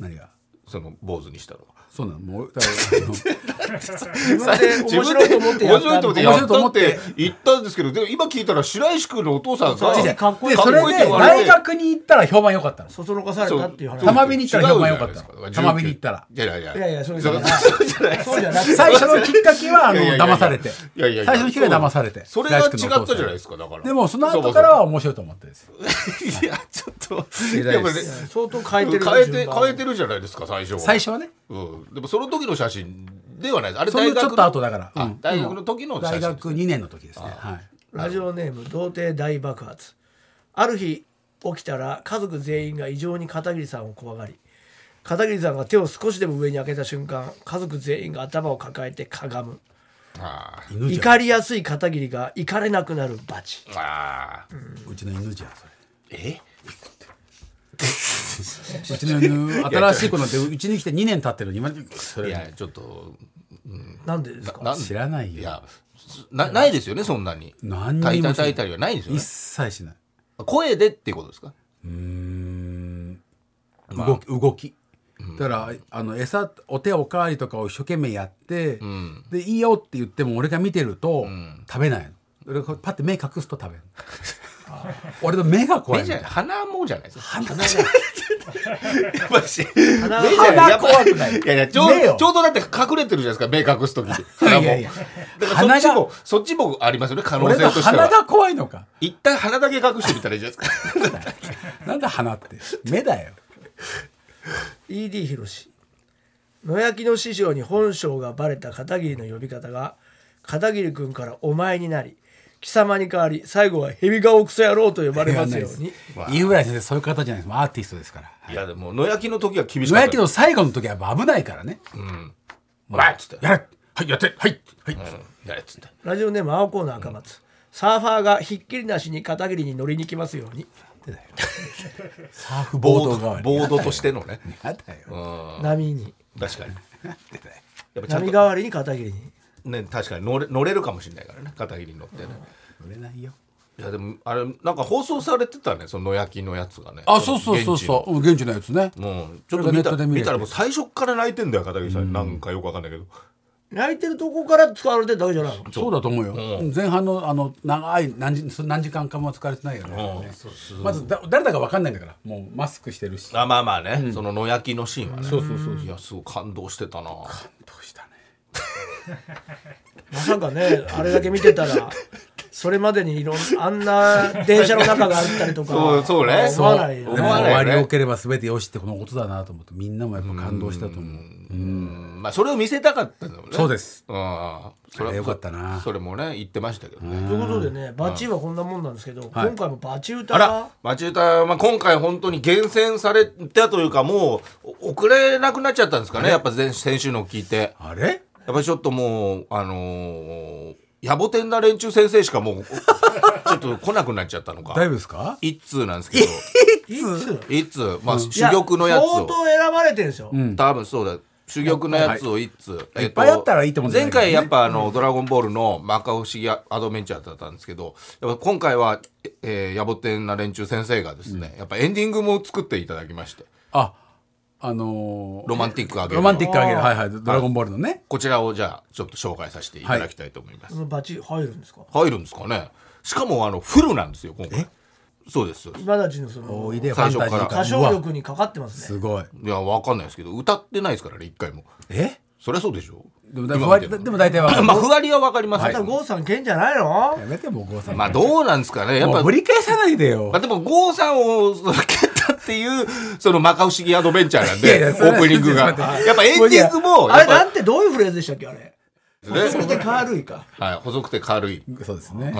何が？その坊主にしたのはそうなの。もうだからあの自分で面白いと思ってやった面白いと思って面白いと思っやって言ったんですけどでも今聞いたら白石君のお父さんがかっこいい。かっこいいってれで言われて。大学に行ったら評判良かったの。そそのかされたっていう話。そう。玉火に行ったら評判良かった違うじゃないです玉火に行ったら。いやいやいやいやいやそうじゃないそうじゃないそうじゃなくて。最初のきっかけはあのいやいやいや騙されていやいやいや。最初のきっかけは騙されて。それが違ったじゃないですかだから。でもその後からは面白いと思ってるんですよいやちょっと。やっぱ相当変えてる変えて変えてるじゃないですか最初は。最初はねうん、でもその時の写真ではないです。あれその大学ちょっと後だから。あうん。大学の時の写真大学2年の時ですね。はい。ラジオネーム童貞大爆発。ある日起きたら家族全員が異常に片桐さんを怖がり片桐さんが手を少しでも上に開けた瞬間家族全員が頭を抱えてかがむ。あ犬じゃん。怒りやすい片桐が怒れなくなるバチ。ーあ。ーうちの犬じゃんそれ。え？うちの犬新しい子なんてうちに来て2年経ってるの。に今そいれやちょっとなんでですか？な知らないよ。いやなないですよねそんなに。何にもたいたりはないんですよ一ね切しない。声でっていうことですか？うーん。まあ。動き動き。だからあの餌お手おかわりとかを一生懸命やって、ん。でいいよって言っても俺が見てると、ん。食べないの。パッて目隠すと食べる 俺の目が怖い目じゃ鼻もじゃないですか鼻。じゃない。やっぱ怖くない。いやいやちょう目よ。ちょうどだって隠れてるじゃないですか目隠す時。に鼻もいやいや。だからそっち鼻もそっちもありますよね可能性としては。鼻が怖いのか。一旦鼻だけ隠してみたらいいじゃないですか。なんだ鼻って。目だよ。ED ひろし野焼きの師匠に本性がバレた片桐の呼び方が片桐君からお前になり貴様に代わり最後は蛇顔クソ野郎と呼ばれますように。飯村先生そういう方じゃないです。アーティストですから。い。やでも野焼きの時は厳しかった。野焼きの最後の時は危ないからね。お前っつって。やれ。はいやって。はいはい、うん。やれっつって。ラジオネーム青コーナー赤松。サーファーがひっきりなしに片桐に乗りに来ますように。サーフボボーード代わり。ドボードとしてのね。やだよ。うん。波に。確かに。波代わりに片桐にね確かに乗れ乗れるかもしれないからね片桐に乗ってね。売れないよ。いやでもあれなんか放送されてたねその野焼きのやつがね。あそうそうそうそう。現地の。やつね。もうちょっと見た見たらもう最初っから泣いてんだよ片桐さんなんかよくわかんないけど。泣いてるとこから使われてるだけじゃないの？そう。だと思うよ、前半のあの長い何時何時間かも疲れてないよね、うん。まずだ誰だか分かんないんだから。もうマスクしてるし。あまあまあね、その野焼きのシーンはね。そうそうそういやすごい感動してたな。どうしたね まさかねあれだけ見てたらそれまでにいろんあんな電車の中があったりとかそうそうね。思わないよね。終わりよければ全てよしってこのことだなと思ってみんなもやっぱ感動したと思う。うん。まあそれを見せたかったんだもんね。そうです。うんそあれよかったな。それもね言ってましたけどね。ということでねバチはこんなもんなんですけど、はい。今回もバチ歌あら町歌、まあ、今回本当に厳選されたというかもうお遅れなくなっちゃったんですかねやっぱ前先週のを聞いて。あれ？やっぱりちょっともうあのー野暮天な連中先生しかもう ちょっと来なくなっちゃったのか。大丈夫ですか？一通なんですけど。いつ一通。まあい珠玉のやつを。相当選ばれてるんですよ、ん。多分そうだ。珠玉のやつを一通、い。っぱいあったらいいと思うんだけどね前回やっぱあの、ドラゴンボールの摩訶不思議アドベンチャーだったんですけどやっぱ今回は、えー、野暮天な連中先生がですね、やっぱエンディングも作っていただきまして。ああのーロマンティックあげるロマンティックあげる。はいはい。ドラゴンボールのね。こちらをじゃあちょっと紹介させていただきたいと思います、そのバチ入るんですか？入るんですかね。しかもあのフルなんですよ今回。そうです。今たちのそのおいで最初から。歌唱力にかかってますね。すごい。いやわかんないですけど歌ってないですからね一回も。え？そりゃそうでしょ？でもでも大体わかる。まあふわりはわかりますけど、また郷さん剣じゃないの？やめてもう郷さんまあどうなんですかね。やっぱもうぶり返さないでよ。まあ、でも郷さんを蹴っていうその摩訶不思議アドベンチャーなんいやいでやオープニングが。やっぱエンディングもあれなんてどういうフレーズでしたっけあれ？ねそれで軽いか。はい、細くて軽い、うん、そうですね。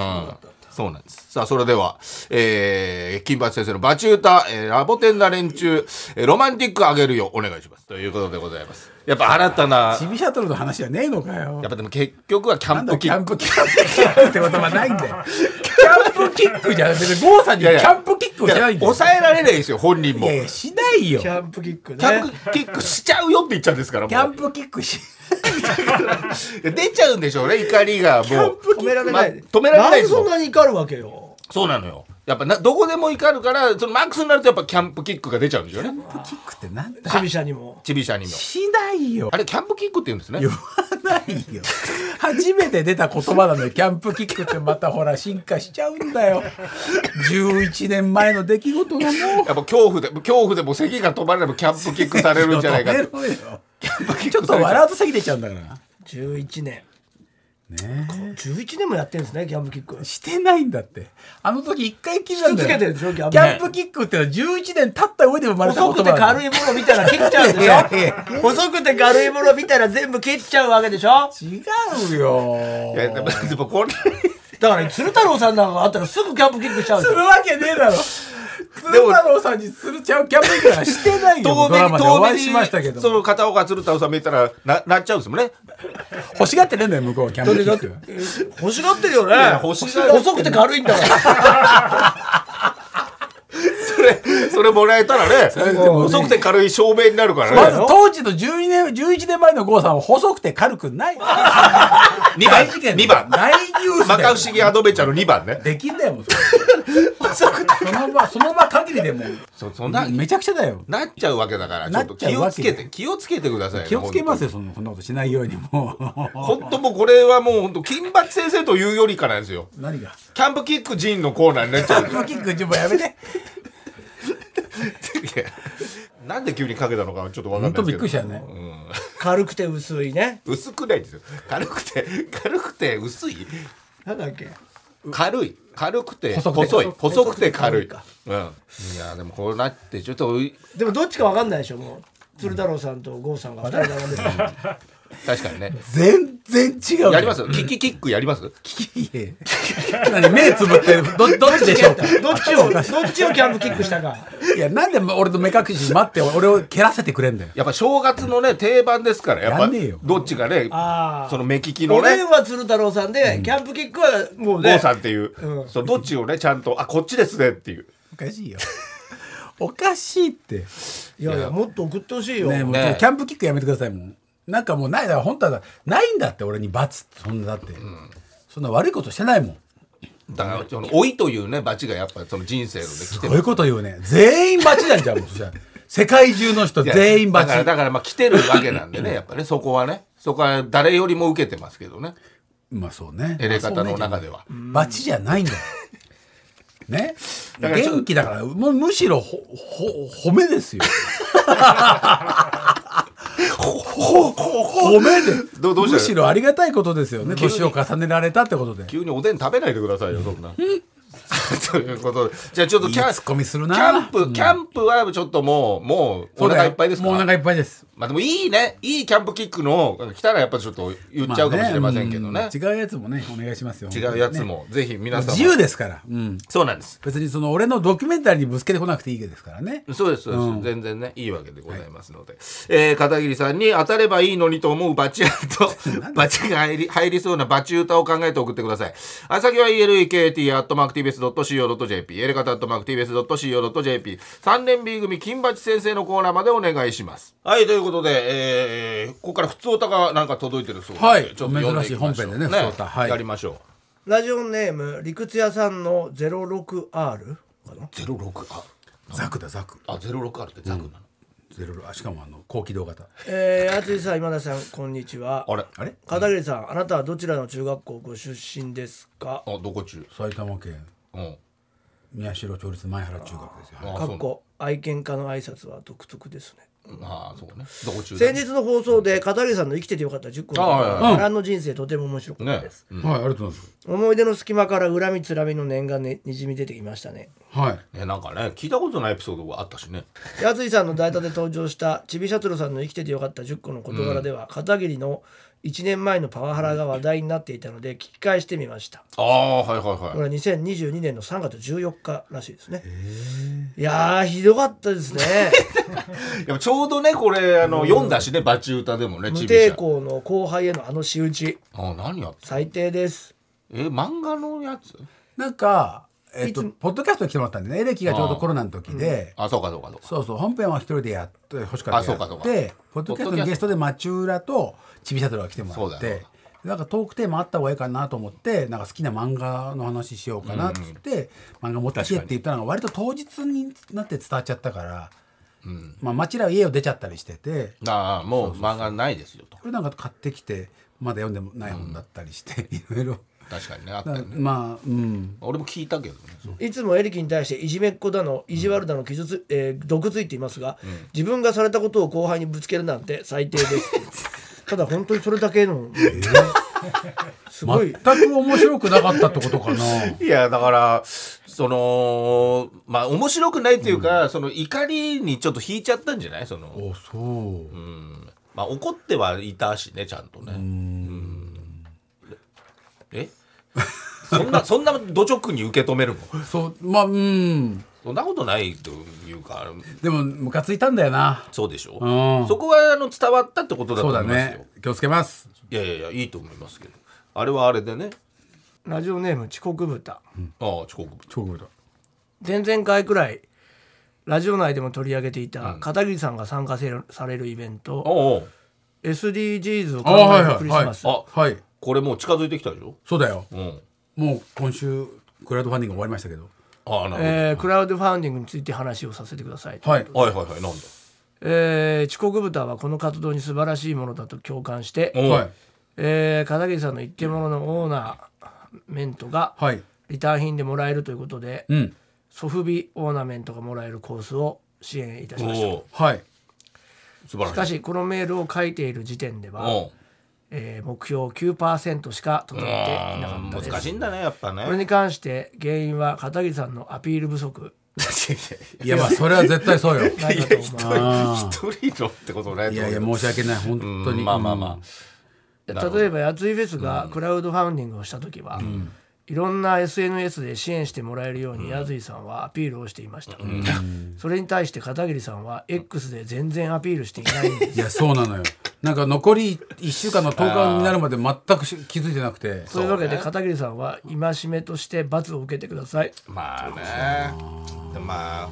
そうなんです。さあそれでは、えー、金八先生のバチ歌、えー、ラボテンな連中、えーロマンティックあげるよお願いします。ということでございますやっぱ新たなチビシャトルの話じゃねえのかよ。やっぱでも結局はキャンプキック。キャンプキックってことはないんだよ。キャンプキックじゃなくて郷さんにキャンプキックをしないんだよ。抑えられないですよ本人も。いやいやしないよ。キャンプキックねキャンプキックしちゃうよって言っちゃうんですからキャンプキックし 出ちゃうんでしょうね怒りがもう。止められない、ま止められないでそんなに怒るわけよ。そうなのよやっぱなどこでも怒るからそのマックスになるとやっぱキャンプキックが出ちゃうんですよね。キャンプキックってなんだ？チビシャにも。チビシャにも。しないよ。あれキャンプキックって言うんですね。言わないよ。初めて出た言葉なのよキャンプキックってまたほら進化しちゃうんだよ。11年前の出来事がもう。やっぱ恐怖で恐怖でもう咳が止まればキャンプキックされるんじゃないか ちょっと笑うと席出ちゃうんだから11年ね。11年もやってるんですねキャンプキック。えしてないんだって。あの時一回きりなんだよ。キャンプキャンプキックってのは11年経った上で生まれた言細葉くて軽いもの見たら切っちゃうんでしょ細くて軽いもの見たら全部切っちゃうわけでしょ。違うよ。いやでもでもこれ。だから鶴太郎さんなんかがあったらすぐキャンプキックしちゃうするわけねえだろ鶴太郎さんにするちゃうキャンプ行きはしてないよ遠ドラマで。お会しましたけどその片岡鶴太郎さん見たらななっちゃうんですもんね。欲しがってねえんだよ向こうはキャンプキック欲しがってるよね。や欲しがってる。細くて軽いんだから。それそれもらえたらね細くて軽い証明になるからね。まず当時の12年11年前の郷さんは細くて軽くない。2番。大事件2番。大ニュース摩だよ。訶不思議アドベンチャーの2番ね。できんだよもう。それその場 その場限りでもう。そそんなめちゃくちゃだよ。なっちゃうわけだから。ちょっと気をつわけけて気をつけてくださいね気をつけますよそんなことしないようにもう。本当もうこれはもう本当金八先生というよりかなんですよ。何が？キャンプキックジンのコーナーになっちゃう。キック自分やめて なんで急にかけたのかちょっとわかんないですけど。びっくりしたよね。軽くて薄いね。薄くないですよ。軽くて軽くて薄い？なんだっけ？軽い。軽くて細い。細くて軽い。うん。いやでもこうなってちょっとでもどっちかわかんないでしょもう。鶴太郎さんと郷さんが二人並んでる確かにね。全然違うやります？キキキックやります？いえ。何目つぶってる？どどっちでしょう？かどっちをどっちをキャンプキックしたか？いやなんで俺の目隠し待って俺を蹴らせてくれんだよ。やっぱ正月のね定番ですからやっぱやんねえよ。どっちかねああその目利きのおね。でんは鶴太郎さんで、キャンプキックはもうね。郷さんっていう、うん。そうどっちをねちゃんとあこっちですねっていう。おかしいよ。おかしいって。いやいやもっと送ってほしいよ、ねキャンプキックやめてくださいもうなんかもうないだから本当はないんだって俺に罰ってそんなだって、そんな悪いことしてないもん。だからその老いというねバチがやっぱその人生ので来てそういうこと言うね。全員罰じゃんじゃんもうそしたら。世界中の人全員罰。だからだからまあ来てるわけなんでねやっぱねそこはね。そこは誰よりも受けてますけどね。まあそうね。エレ方の中では、罰じゃないんだよ。ね。元気だからもうむしろほほ褒めですよ 褒めでどどうしむしろありがたいことですよね年を重ねられたってことで急におでん食べないでくださいよそんな ということで。じゃあちょっとキャンいいツッコミするな。キャンプ、うん。キャンプはちょっともうもうお腹いっぱいですか？もうお腹いっぱいです。まあでもいいね。いいキャンプキックの来たらやっぱちょっと言っちゃうかもしれませんけどね,、まあうん。違うやつもねお願いしますよ。違うやつも、ぜひ皆さん自由ですから、うん、そうなんです。別にその俺のドキュメンタリーにぶつけてこなくていいですからね。そうですそうです、うん。全然ねいいわけでございますので、えー片桐さんに当たればいいのにと思うバチと バチが入り入りそうなバチ歌を考えて送ってください。あ先は elekt.mactvs.co.jp エレカタ .mactvs.co.jp 3年 B 組金八先生のコーナーまでお願いします。はいということで、えーここから普通歌がなんか届いてるそうではい。ちょっと読んでいきましょう。珍しい本編でね普通歌はい。やりましょラジオネーム理屈屋さんの 06R かな？う06あザクだザク。あ06あるってザクなの、ゼロあしかもあの高機動型。えー、淳さん今田さんこんにちは。あれ？あれ？片桐さんあなたはどちらの中学校ご出身ですか？あどこ中？埼玉県。うん宮代町立前原中学ですよ。あそうかっこ愛犬家の挨拶は独特ですね。ああそうね。どこ中先日の放送で片桐さんの生きててよかった10個のあはいはいはい。波乱の人生とても面白かったねです、うん。はいありがとうございます。思い出の隙間から恨みつらみの念がねにじみ出てきましたね。はい。ねなんかね聞いたことないエピソードがあったしね。やついさんの代打で登場したちびシャトルさんの生きててよかった10個の事柄では、片桐の1年前のパワハラが話題になっていたので聞き返してみました。ああはいはいこはい。れは2022年の3月14日らしいですね。いやーひどかったですね。でもちょうどねこれあの読んだしねバチ歌でもね無抵抗の後輩へのあの仕打ち。あ何やって最低です。え漫画のやつ？なんかえっとポッドキャストに来てもらったんでね。エレキがちょうどコロナの時で。あそうかそうかそうか。そうそう。本編は一人でやって欲しかったでポッドキャストのゲストで町浦とちびシャトルが来てもそうだよ。らってなんかトークテーマあった方がいいかなと思ってなんか好きな漫画の話しようかなっつって、漫画持ってきてって言ったのが割と当日になって伝わっちゃったから、まあ町浦は家を出ちゃったりしててああもう漫画ないですよと。これなんか買ってきてまだ読んでもない本だったりして、いろいろ確かにねあっただよね。まあうん。俺も聞いたけどねそう。いつもエリキに対していじめっ子だの意地悪だの傷つ、えー毒ついていますが、自分がされたことを後輩にぶつけるなんて最低です。ただ本当にそれだけの、すごい。全く面白くなかったってことかな。いやだからそのまあ面白くないっていうか、その怒りにちょっと引いちゃったんじゃない？そのおそう、うん。まあ怒ってはいたしねちゃんとね。うん。え？そんなそんな土直に受け止めるの？そうまあうん。そんなことないというかでもムカついたんだよな。そうでしょ、うん。そこはあの伝わったってことだとそうだ思いますよ、ね。気をつけます。いやいやいやいいと思いますけど。あれはあれでね。ラジオネーム遅刻豚。ああ遅刻超グだ前々回くらいラジオ内でも取り上げていた片桐さんが参加せるされるイベント、SDGs を考えるクリスマス、あはいこれもう近づいてきたでしょ？そうだよ。うん。もう今週クラウドファンディング終わりましたけど。ああなるほど、えークラウドファンディングについて話をさせてくださいと、はい。はいはいはいなんだ？えー遅刻豚はこの活動に素晴らしいものだと共感して、はい。えー片桐さんの一点物のオーナメントがはい。リターン品でもらえるということで、うん。ソフビオーナメントがもらえるコースを支援いたしました。はい。素晴らしい。しかしこのメールを書いている時点では、えー目標9%しか届いていなかったです。難しいんだねやっぱね。これに関して原因は片桐さんのアピール不足。いやまあそれは絶対そうよ。ないかと思う。あ一人のってことねーいやいや申し訳ない。本当に。まあまあまあ、例えばやついフェスがクラウドファンディングをした時は、いろんな SNS で支援してもらえるようにやついさんはアピールをしていました、それに対して片桐さんは X で全然アピールしていないんです。いやそうなのよ。なんか残り1週間の10日になるまで全くし気づいてなくて。そう。いうわけで片桐さんは戒めとして罰を受けてください。まあね。まあ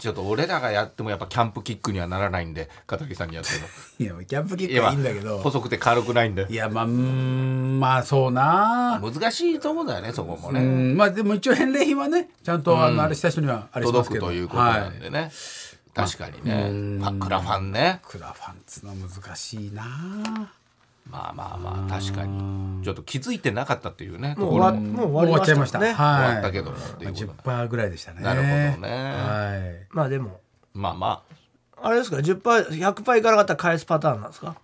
ちょっと俺らがやってもやっぱキャンプキックにはならないんで片桐さんにやっても。いやキャンプキックはいいんだけど。細くて軽くないんで。いやまあまあそうな。難しいとこだよねそこもうねんまあでも一応返礼品はねちゃんとあのあれした人にはあれします届くけどということなはいんでね。確かにね。パクラファンね。クラファンつの難しいなまあまあまあ確かに。ちょっと気づいてなかったっていうねともう終わもうも。う終わっちゃいました。ね、はい。終わったけどもっていうこと10%ぐらいでしたね。なるほどね。はい。まあでも。まあまあ。れですか？10%、100%いかなかったら返すパターンなんですか？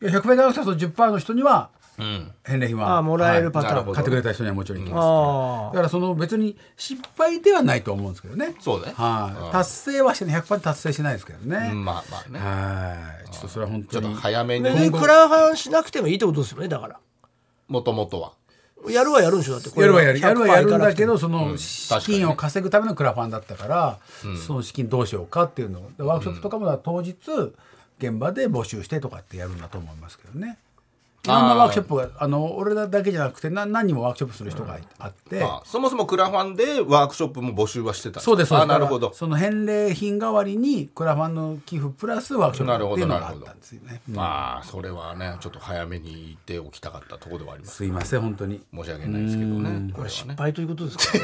いや100倍長さと10%の人には返礼品ああはもらえるパターン、買ってくれた人にはもちろん行きます。あだからその別に失敗ではないと思うんですけどね。そうね。はい。達成はしてね100%達成しないですけどね。うんまあまあね。はい。ちょっとそれは本ちょっと当に。早めにクラファンしなくてもいいってことですよねだから。もともとは。やるはやるんでしょだってこれやるはやる。やるはやるんだけ100%どその資金を稼ぐためのクラファンだったから、その資金どうしようかっていうのワークショップとかも当日現場で募集してとかってやるんだと思いますけどねいろんなワークショップがあの俺らだけじゃなくて何何人もワークショップする人があって、あそもそもクラファンでワークショップも募集はしてた。そうですそうです。あなるほど。その返礼品代わりにクラファンの寄付プラスワークショップっていうのがあったんですよね。まあそれはねちょっと早めに言っておきたかったところではあります。すいません本当に。申し訳ないですけどね。これは失ね敗ということですか？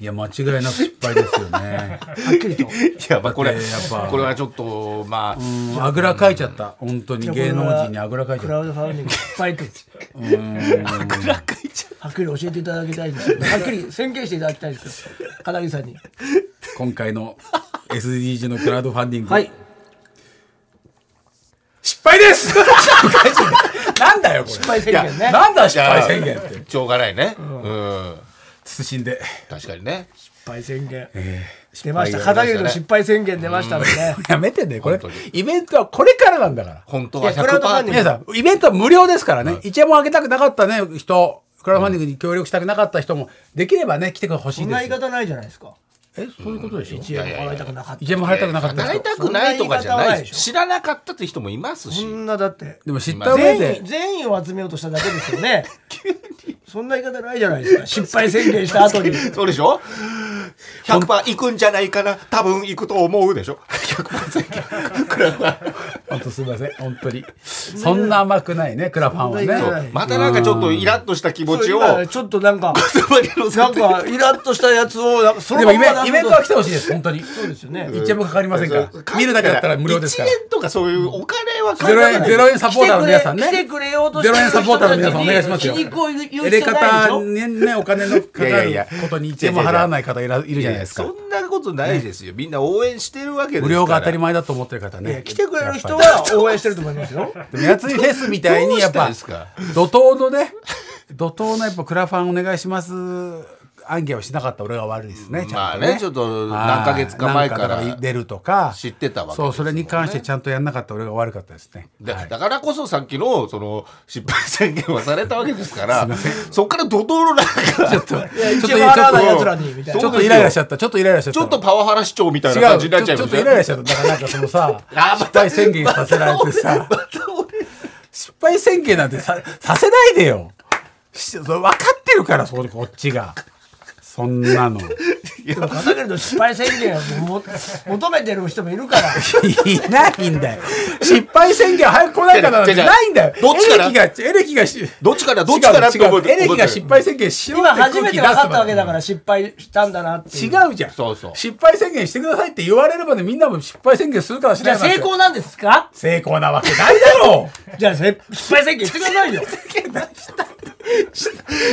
いや間違いなく失敗ですよね。はっきりと。いやまあこれやっぱ。これはちょっとまあ。あぐらかいちゃった。本当に。芸能人にあぐらかいちクラゃっウドファンディング失敗とはっきり教えていただきたいですはっきり宣言していただきたいですよ。片桐さんに。た今回の SDG のクラウドファンディング、はい。失敗です！なんだよこれ。失敗宣言ね。なんだ失敗宣言って。しょうがないね。うん。謹んで。確かにね。失敗宣言。え出ました。失敗が片桐の失敗宣言出ましたのでね。ー やめてね。これイベントはこれからなんだから。本当はいやクラウドファンディング100%皆さんイベントは無料ですからね、1円もあげたくなかったね人。クラウドファンディングに協力したくなかった人もできればね来てほしそんいですな言い方ないじゃないですかえそういうことでしょ？1円も払いたくなかった。1円も払いたくなかった。習い人たくないとかじゃないでしょ。知らなかったって人もいますし。そんなだって。でも知った上で。全員全員を集めようとしただけですよね。そんな言い方ないじゃないですか。失敗宣言した後に。そうでしょ？100%行くんじゃないかな。多分行くと思うでしょ？100%クラファン本当すみません。本当に。そんな甘くないねクラファンはね。またなんかちょっとイラッとした気持ちを。ちょっとなんか言葉に乗せなんてかイラッとしたやつをなんかそのでもままイベントは来てほしいです本当に。そうですよね。1円もかかりませんから。見るだけだったら無料ですから。1円とかそういうお金はゼロ円ゼロ円サポーターの皆さんね。来てくれようとしてゼロ円サポーターの皆さんお願いしますよ。入れ方ょにねお金のかかいやいやることに1円も払わない方いるじゃないですか。そんなことないですよ、みんな応援してるわけです無料が当たり前だと思ってる方ね。来てくれる人は応援してると思いますよ。でもやついフェスみたいにやっぱ怒涛のね怒涛のやっぱクラファンお願いします案件をしなかった俺が悪いですねちまゃんとね。あねちょっと何ヶ月か前から出るとか。知ってたわけですそうそれに関してちゃんとやんなかった俺が悪かったですね。だはい。だからこそさっきのその失敗宣言はされたわけですからそっから怒涛のなんか。ちょっとちょっとちょっ奴らにみたいな。とちょっとイライラしちゃった。ちょっとイライラしちゃった。ちょっとパワハラ市長みたいな感じになっちゃいちょますっとイライラしちゃっただからなんかそのさ 失敗宣言させられてさ。失敗宣言なんてささせないでよ。分かってるからそこでこっちがそんなの。でも片桐の失敗宣言をも求めてる人もいるから。いないんだよ。失敗宣言早く来ないからなんないんだよ。どっちから？エレキがエレキがしどっちから？どっちから？って思エレキが失敗宣言しろって今初めて分かったわけだらから失敗したんだなって違うじゃん。そうそう。失敗宣言してくださいって言われればねみんなも失敗宣言するからしじゃないあ成功なんですか？成功なわけないだろう。じゃあせ失敗宣言してくださいよ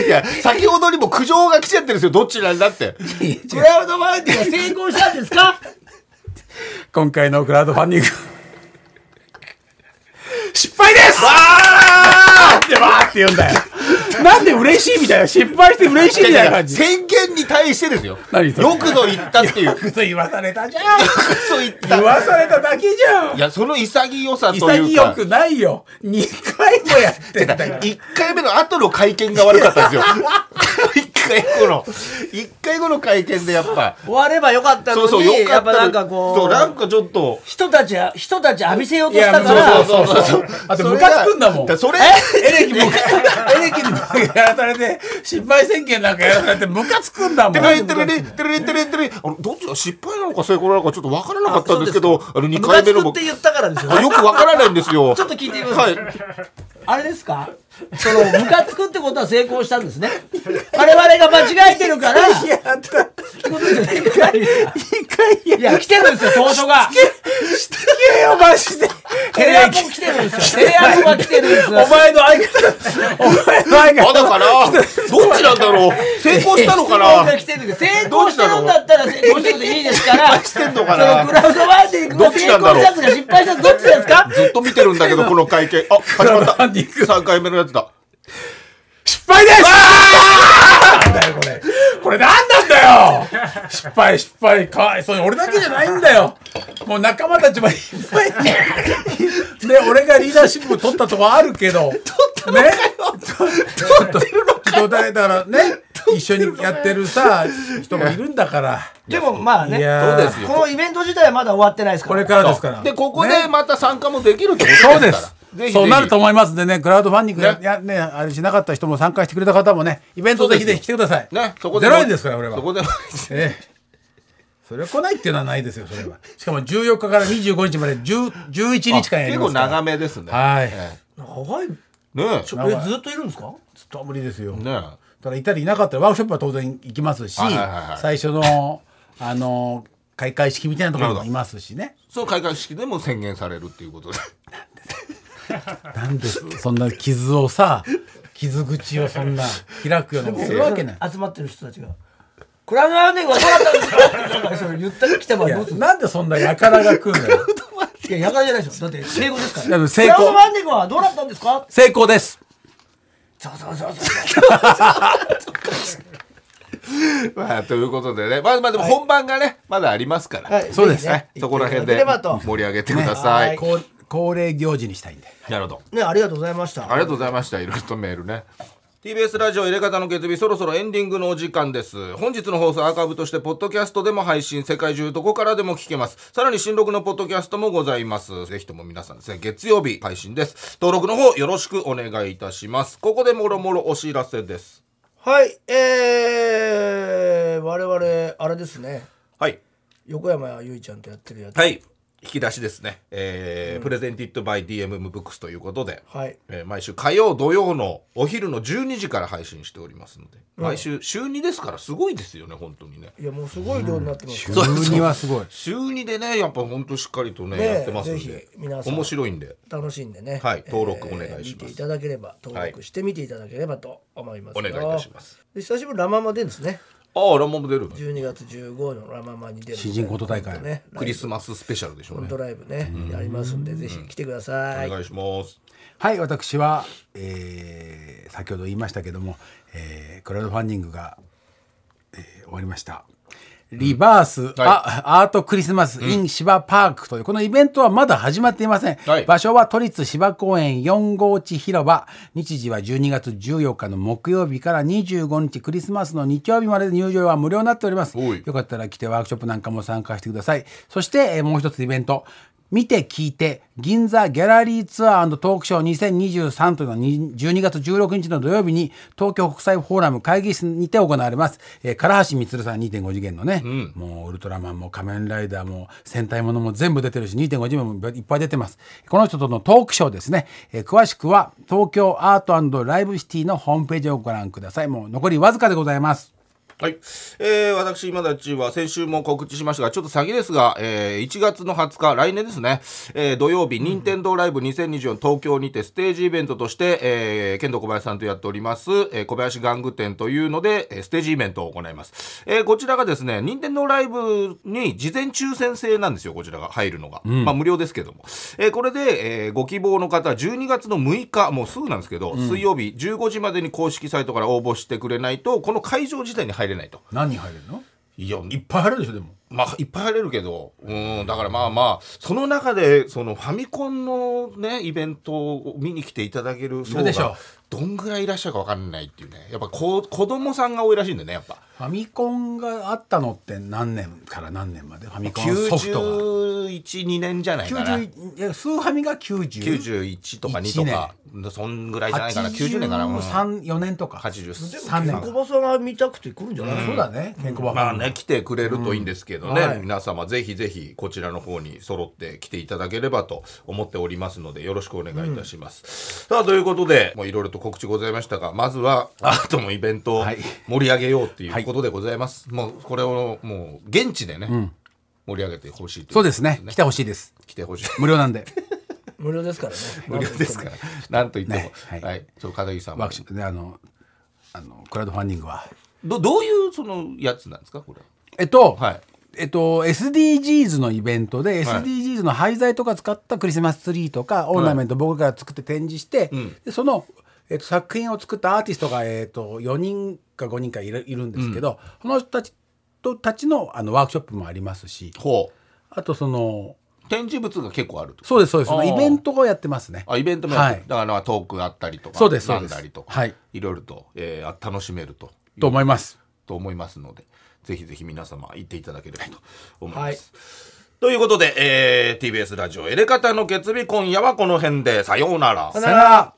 いや先ほどにも苦情が来ちゃってるんですよ。どっちなんだって。クラウドファンディングは成功したんですか？今回のクラウドファンディング。失敗です！あなんでわーって言うんだよ なんで嬉しいみたいな失敗して嬉しいみたいな感じ。宣言に対してですよ。何それ。よくぞ言ったっていう。嘘言わされたじゃん。よくぞ言った。言わされただけじゃん。いやその潔さというか。潔くないよ。2回もやってんだから。1回目の後の会見が悪かったんですよ。1回後の1回後の会見でやっぱ。終わればよかったのにそうそうよかやっぱなんかこうそうなんかちょっか人たちは人たち浴びせようとしたから。そうそうそうそう。あとムカつくんだもん。それエレキムカエレキにやらされて失敗宣言なんかやらされてムカつくんだもん。てれんてれれんてれれんてれんてれんあのどっちが失敗なのか成功なのかちょっと分からなかったんですけどあの2ムカつ回目のもくって言ったからですよあよく分からないんですよ。ちょっと聞いてみます。はい。あれですか？そのムカつくってことは成功したんですね。我々が間違えてるから。やった。ってことですよねい2回やや来てるんですよ当初が。してけよマジで。テレアポ来てるんですよ。テレアポが来てるんですよ。お前の相方。お前の相方。まだかな？どっちなんだろう？成功したのかな？来てるんで成功してるんだったら成功してるでいいですから。してんのかな？そのクラウドファンディングどが成っちなんだろう？功したやつが失敗したやつどっちですか？ずっと見てるんだけどこの会見あ始まった。ファンディング。3回目のやつだ失敗です！なんだよこれ。これ何なんだよ！失敗失敗。かわいそうに俺だけじゃないんだよ。もう仲間たちもいっぱいね俺がリーダーシップ取ったとこあるけど。ね？取ってるのかだからね？一緒にやってるさ人もいるんだから。でもまあねそうですよ。このイベント自体はまだ終わってないですから。これからですから。でここでまた参加もできるってことですから。そうですぜひぜひ。そうなると思いますんでねクラウドファンディングやね。やねあれしなかった人も参加してくれた方もねイベントぜひぜひ来てください。ねそこでゼロ円ですから俺は。そこでええ。それは来ないっていうのはないですよそれは。しかも14日から25日まで10 11日間やり結構ますから。長めですね。はい。え長い。え。ねちょえずっといるんですか？ずっと無理ですよ。え。ねただいたりいなかったらワークショップは当然行きますし、はいはいはいはい。最初のあの開会式みたいなところにもいますしね。その開会式でも宣言されるっていうことでなんでそんな傷をさ傷口をそんな開くようなことするわけない集まってる人たちが「クラウドファンディングはどうだったんですか?」ってなんかそれ言ったら来てもいやどうするなんでそんなやからが来るんだよいややからじゃないですよだって英語ですから、ね、成功クラウドファンディングはどうだったんですか成功ですそうそうそうそうまあということでねまあまあでも本番がねまだありますからはいそうですねそこら辺で盛り上げてくだはさいい恒恒例行事にしたいんで。なるほど。ねありがとうございました。ありがとうございました。いろいろとメールね。TBS ラジオ入れ方の決日そろそろエンディングのお時間です。本日の放送アーカイブとしてポッドキャストでも配信世界中どこからでも聞けます。さらに新録のポッドキャストもございます。ぜひとも皆さんですね月曜日配信です。登録の方よろしくお願いいたします。ここでもろもろお知らせです。はいえー、我々あれですね。はい。横山由依ちゃんとやってるやつ。はい引き出しですね、えープレゼンティッドバイ DMM ブックスということで、はい。えー毎週火曜土曜のお昼の12時から配信しておりますので、毎週週2ですからすごいですよね本当にね。いやもうすごい量になってます。急から、にはすごい。週2でねやっぱ本当しっかりとねねえやってますんぜでひ皆さん。面白いんで。楽しんでね、はい登録お願いします。見ていただければ登録してみていただければと思いますよ。お願いいたします。で久しぶりにラママでですねああラモも出るの12月15のラママに出る詩人コント大会。ね。クリスマススペシャルでしょうね。コントライブね。やりますんでぜひ来てください、お願いします。はい私は、えー先ほど言いましたけども、えークラウドファンディングが、えー終わりました。リバース、はい。あアートクリスマス in 芝パークというこのイベントはまだ始まっていません、はい。場所は都立芝公園4号地広場。日時は12月14日の木曜日から25日クリスマスの日曜日まで入場は無料になっております。よかったら来てワークショップなんかも参加してください。そして、えーもう一つイベント見て聞いて銀座ギャラリーツアートークショー2023というのはに12月16日の土曜日に東京国際フォーラム会議室にて行われます、えー、唐橋光さん2.5次元のね、もうウルトラマンも仮面ライダーも戦隊ものも全部出てるし2.5次元もいっぱい出てます。この人とのトークショーですね、えー詳しくは東京アートライブシティのホームページをご覧ください。もう残りわずかでございますはい、えー、私今立ちは先週も告知しましたがちょっと先ですが、えー、1月の20日来年ですね、えー、土曜日任天堂ライブ2024東京にてステージイベントとして、えー、剣道小林さんとやっております、えー、小林玩具店というので、えーステージイベントを行います、えー、こちらがですね任天堂ライブに事前抽選制なんですよこちらが入るのが、まあ無料ですけども、えー、これで、えー、ご希望の方12月の6日もうすぐなんですけど、水曜日15時までに公式サイトから応募してくれないとこの会場自体に入れないと。何人入れるの？いやいっぱい入れるでしょでもまあいっぱい入れるけど。うんだからまあまあその中でそのファミコンのねイベントを見に来ていただける層るでしょう。がどんぐらいいらっしゃるか分かんないっていうね。やっぱこ子供さんが多いらしいんだよねやっぱ。ファミコンがあったのって何年から何年まで？ファミコンソフトが。912年じゃないかな。90いやスーファミが90 91とか2とか。そんぐらいじゃないかな。90年かな、うん、4年とか。80三年。小バさんが見たくて来るんじゃない、そうだねケンコバファン。まあね来てくれるといいんですけどね、うんはい。皆様ぜひぜひこちらの方に揃って来ていただければと思っておりますのでよろしくお願いいたします、さあということでもういろいろと告知ございましたがまずはアートのイベントをはい。盛り上げようっていうことでございます、もうこれをもう現地でね、盛り上げてほしいといそうですね。来てほしいです。来てほしい。無料なんで。無料ですからね。無料ですから。なんと言っても、ね。ははい。い、ちょっと片桐さんもワークショップであのあのクラウドファンディングは。どどういうそのやつなんですかこれ。えっと、はいえっと、SDGs のイベントで、はい。SDGs の廃材とか使ったクリスマスツリーとかオーナメント僕から作って展示して、ん。でその、えっと、作品を作ったアーティストが、えっと、4人か5人かいるいるんですけど、その人たちとたちのあのワークショップもありますしほあとそのう展示物が結構あると。そうですそうです。あー。イベントをやってますね。あイベントもやってる。はい。だからまあトークあったりとかそうですそうです。だりとか、はい。いろいろと、えーあ楽しめるとと思います。と思いますのでぜひぜひ皆様行っていただければと思います。はいということで、えー TBS ラジオエレカタの決日今夜はこの辺でさようなら。さよなら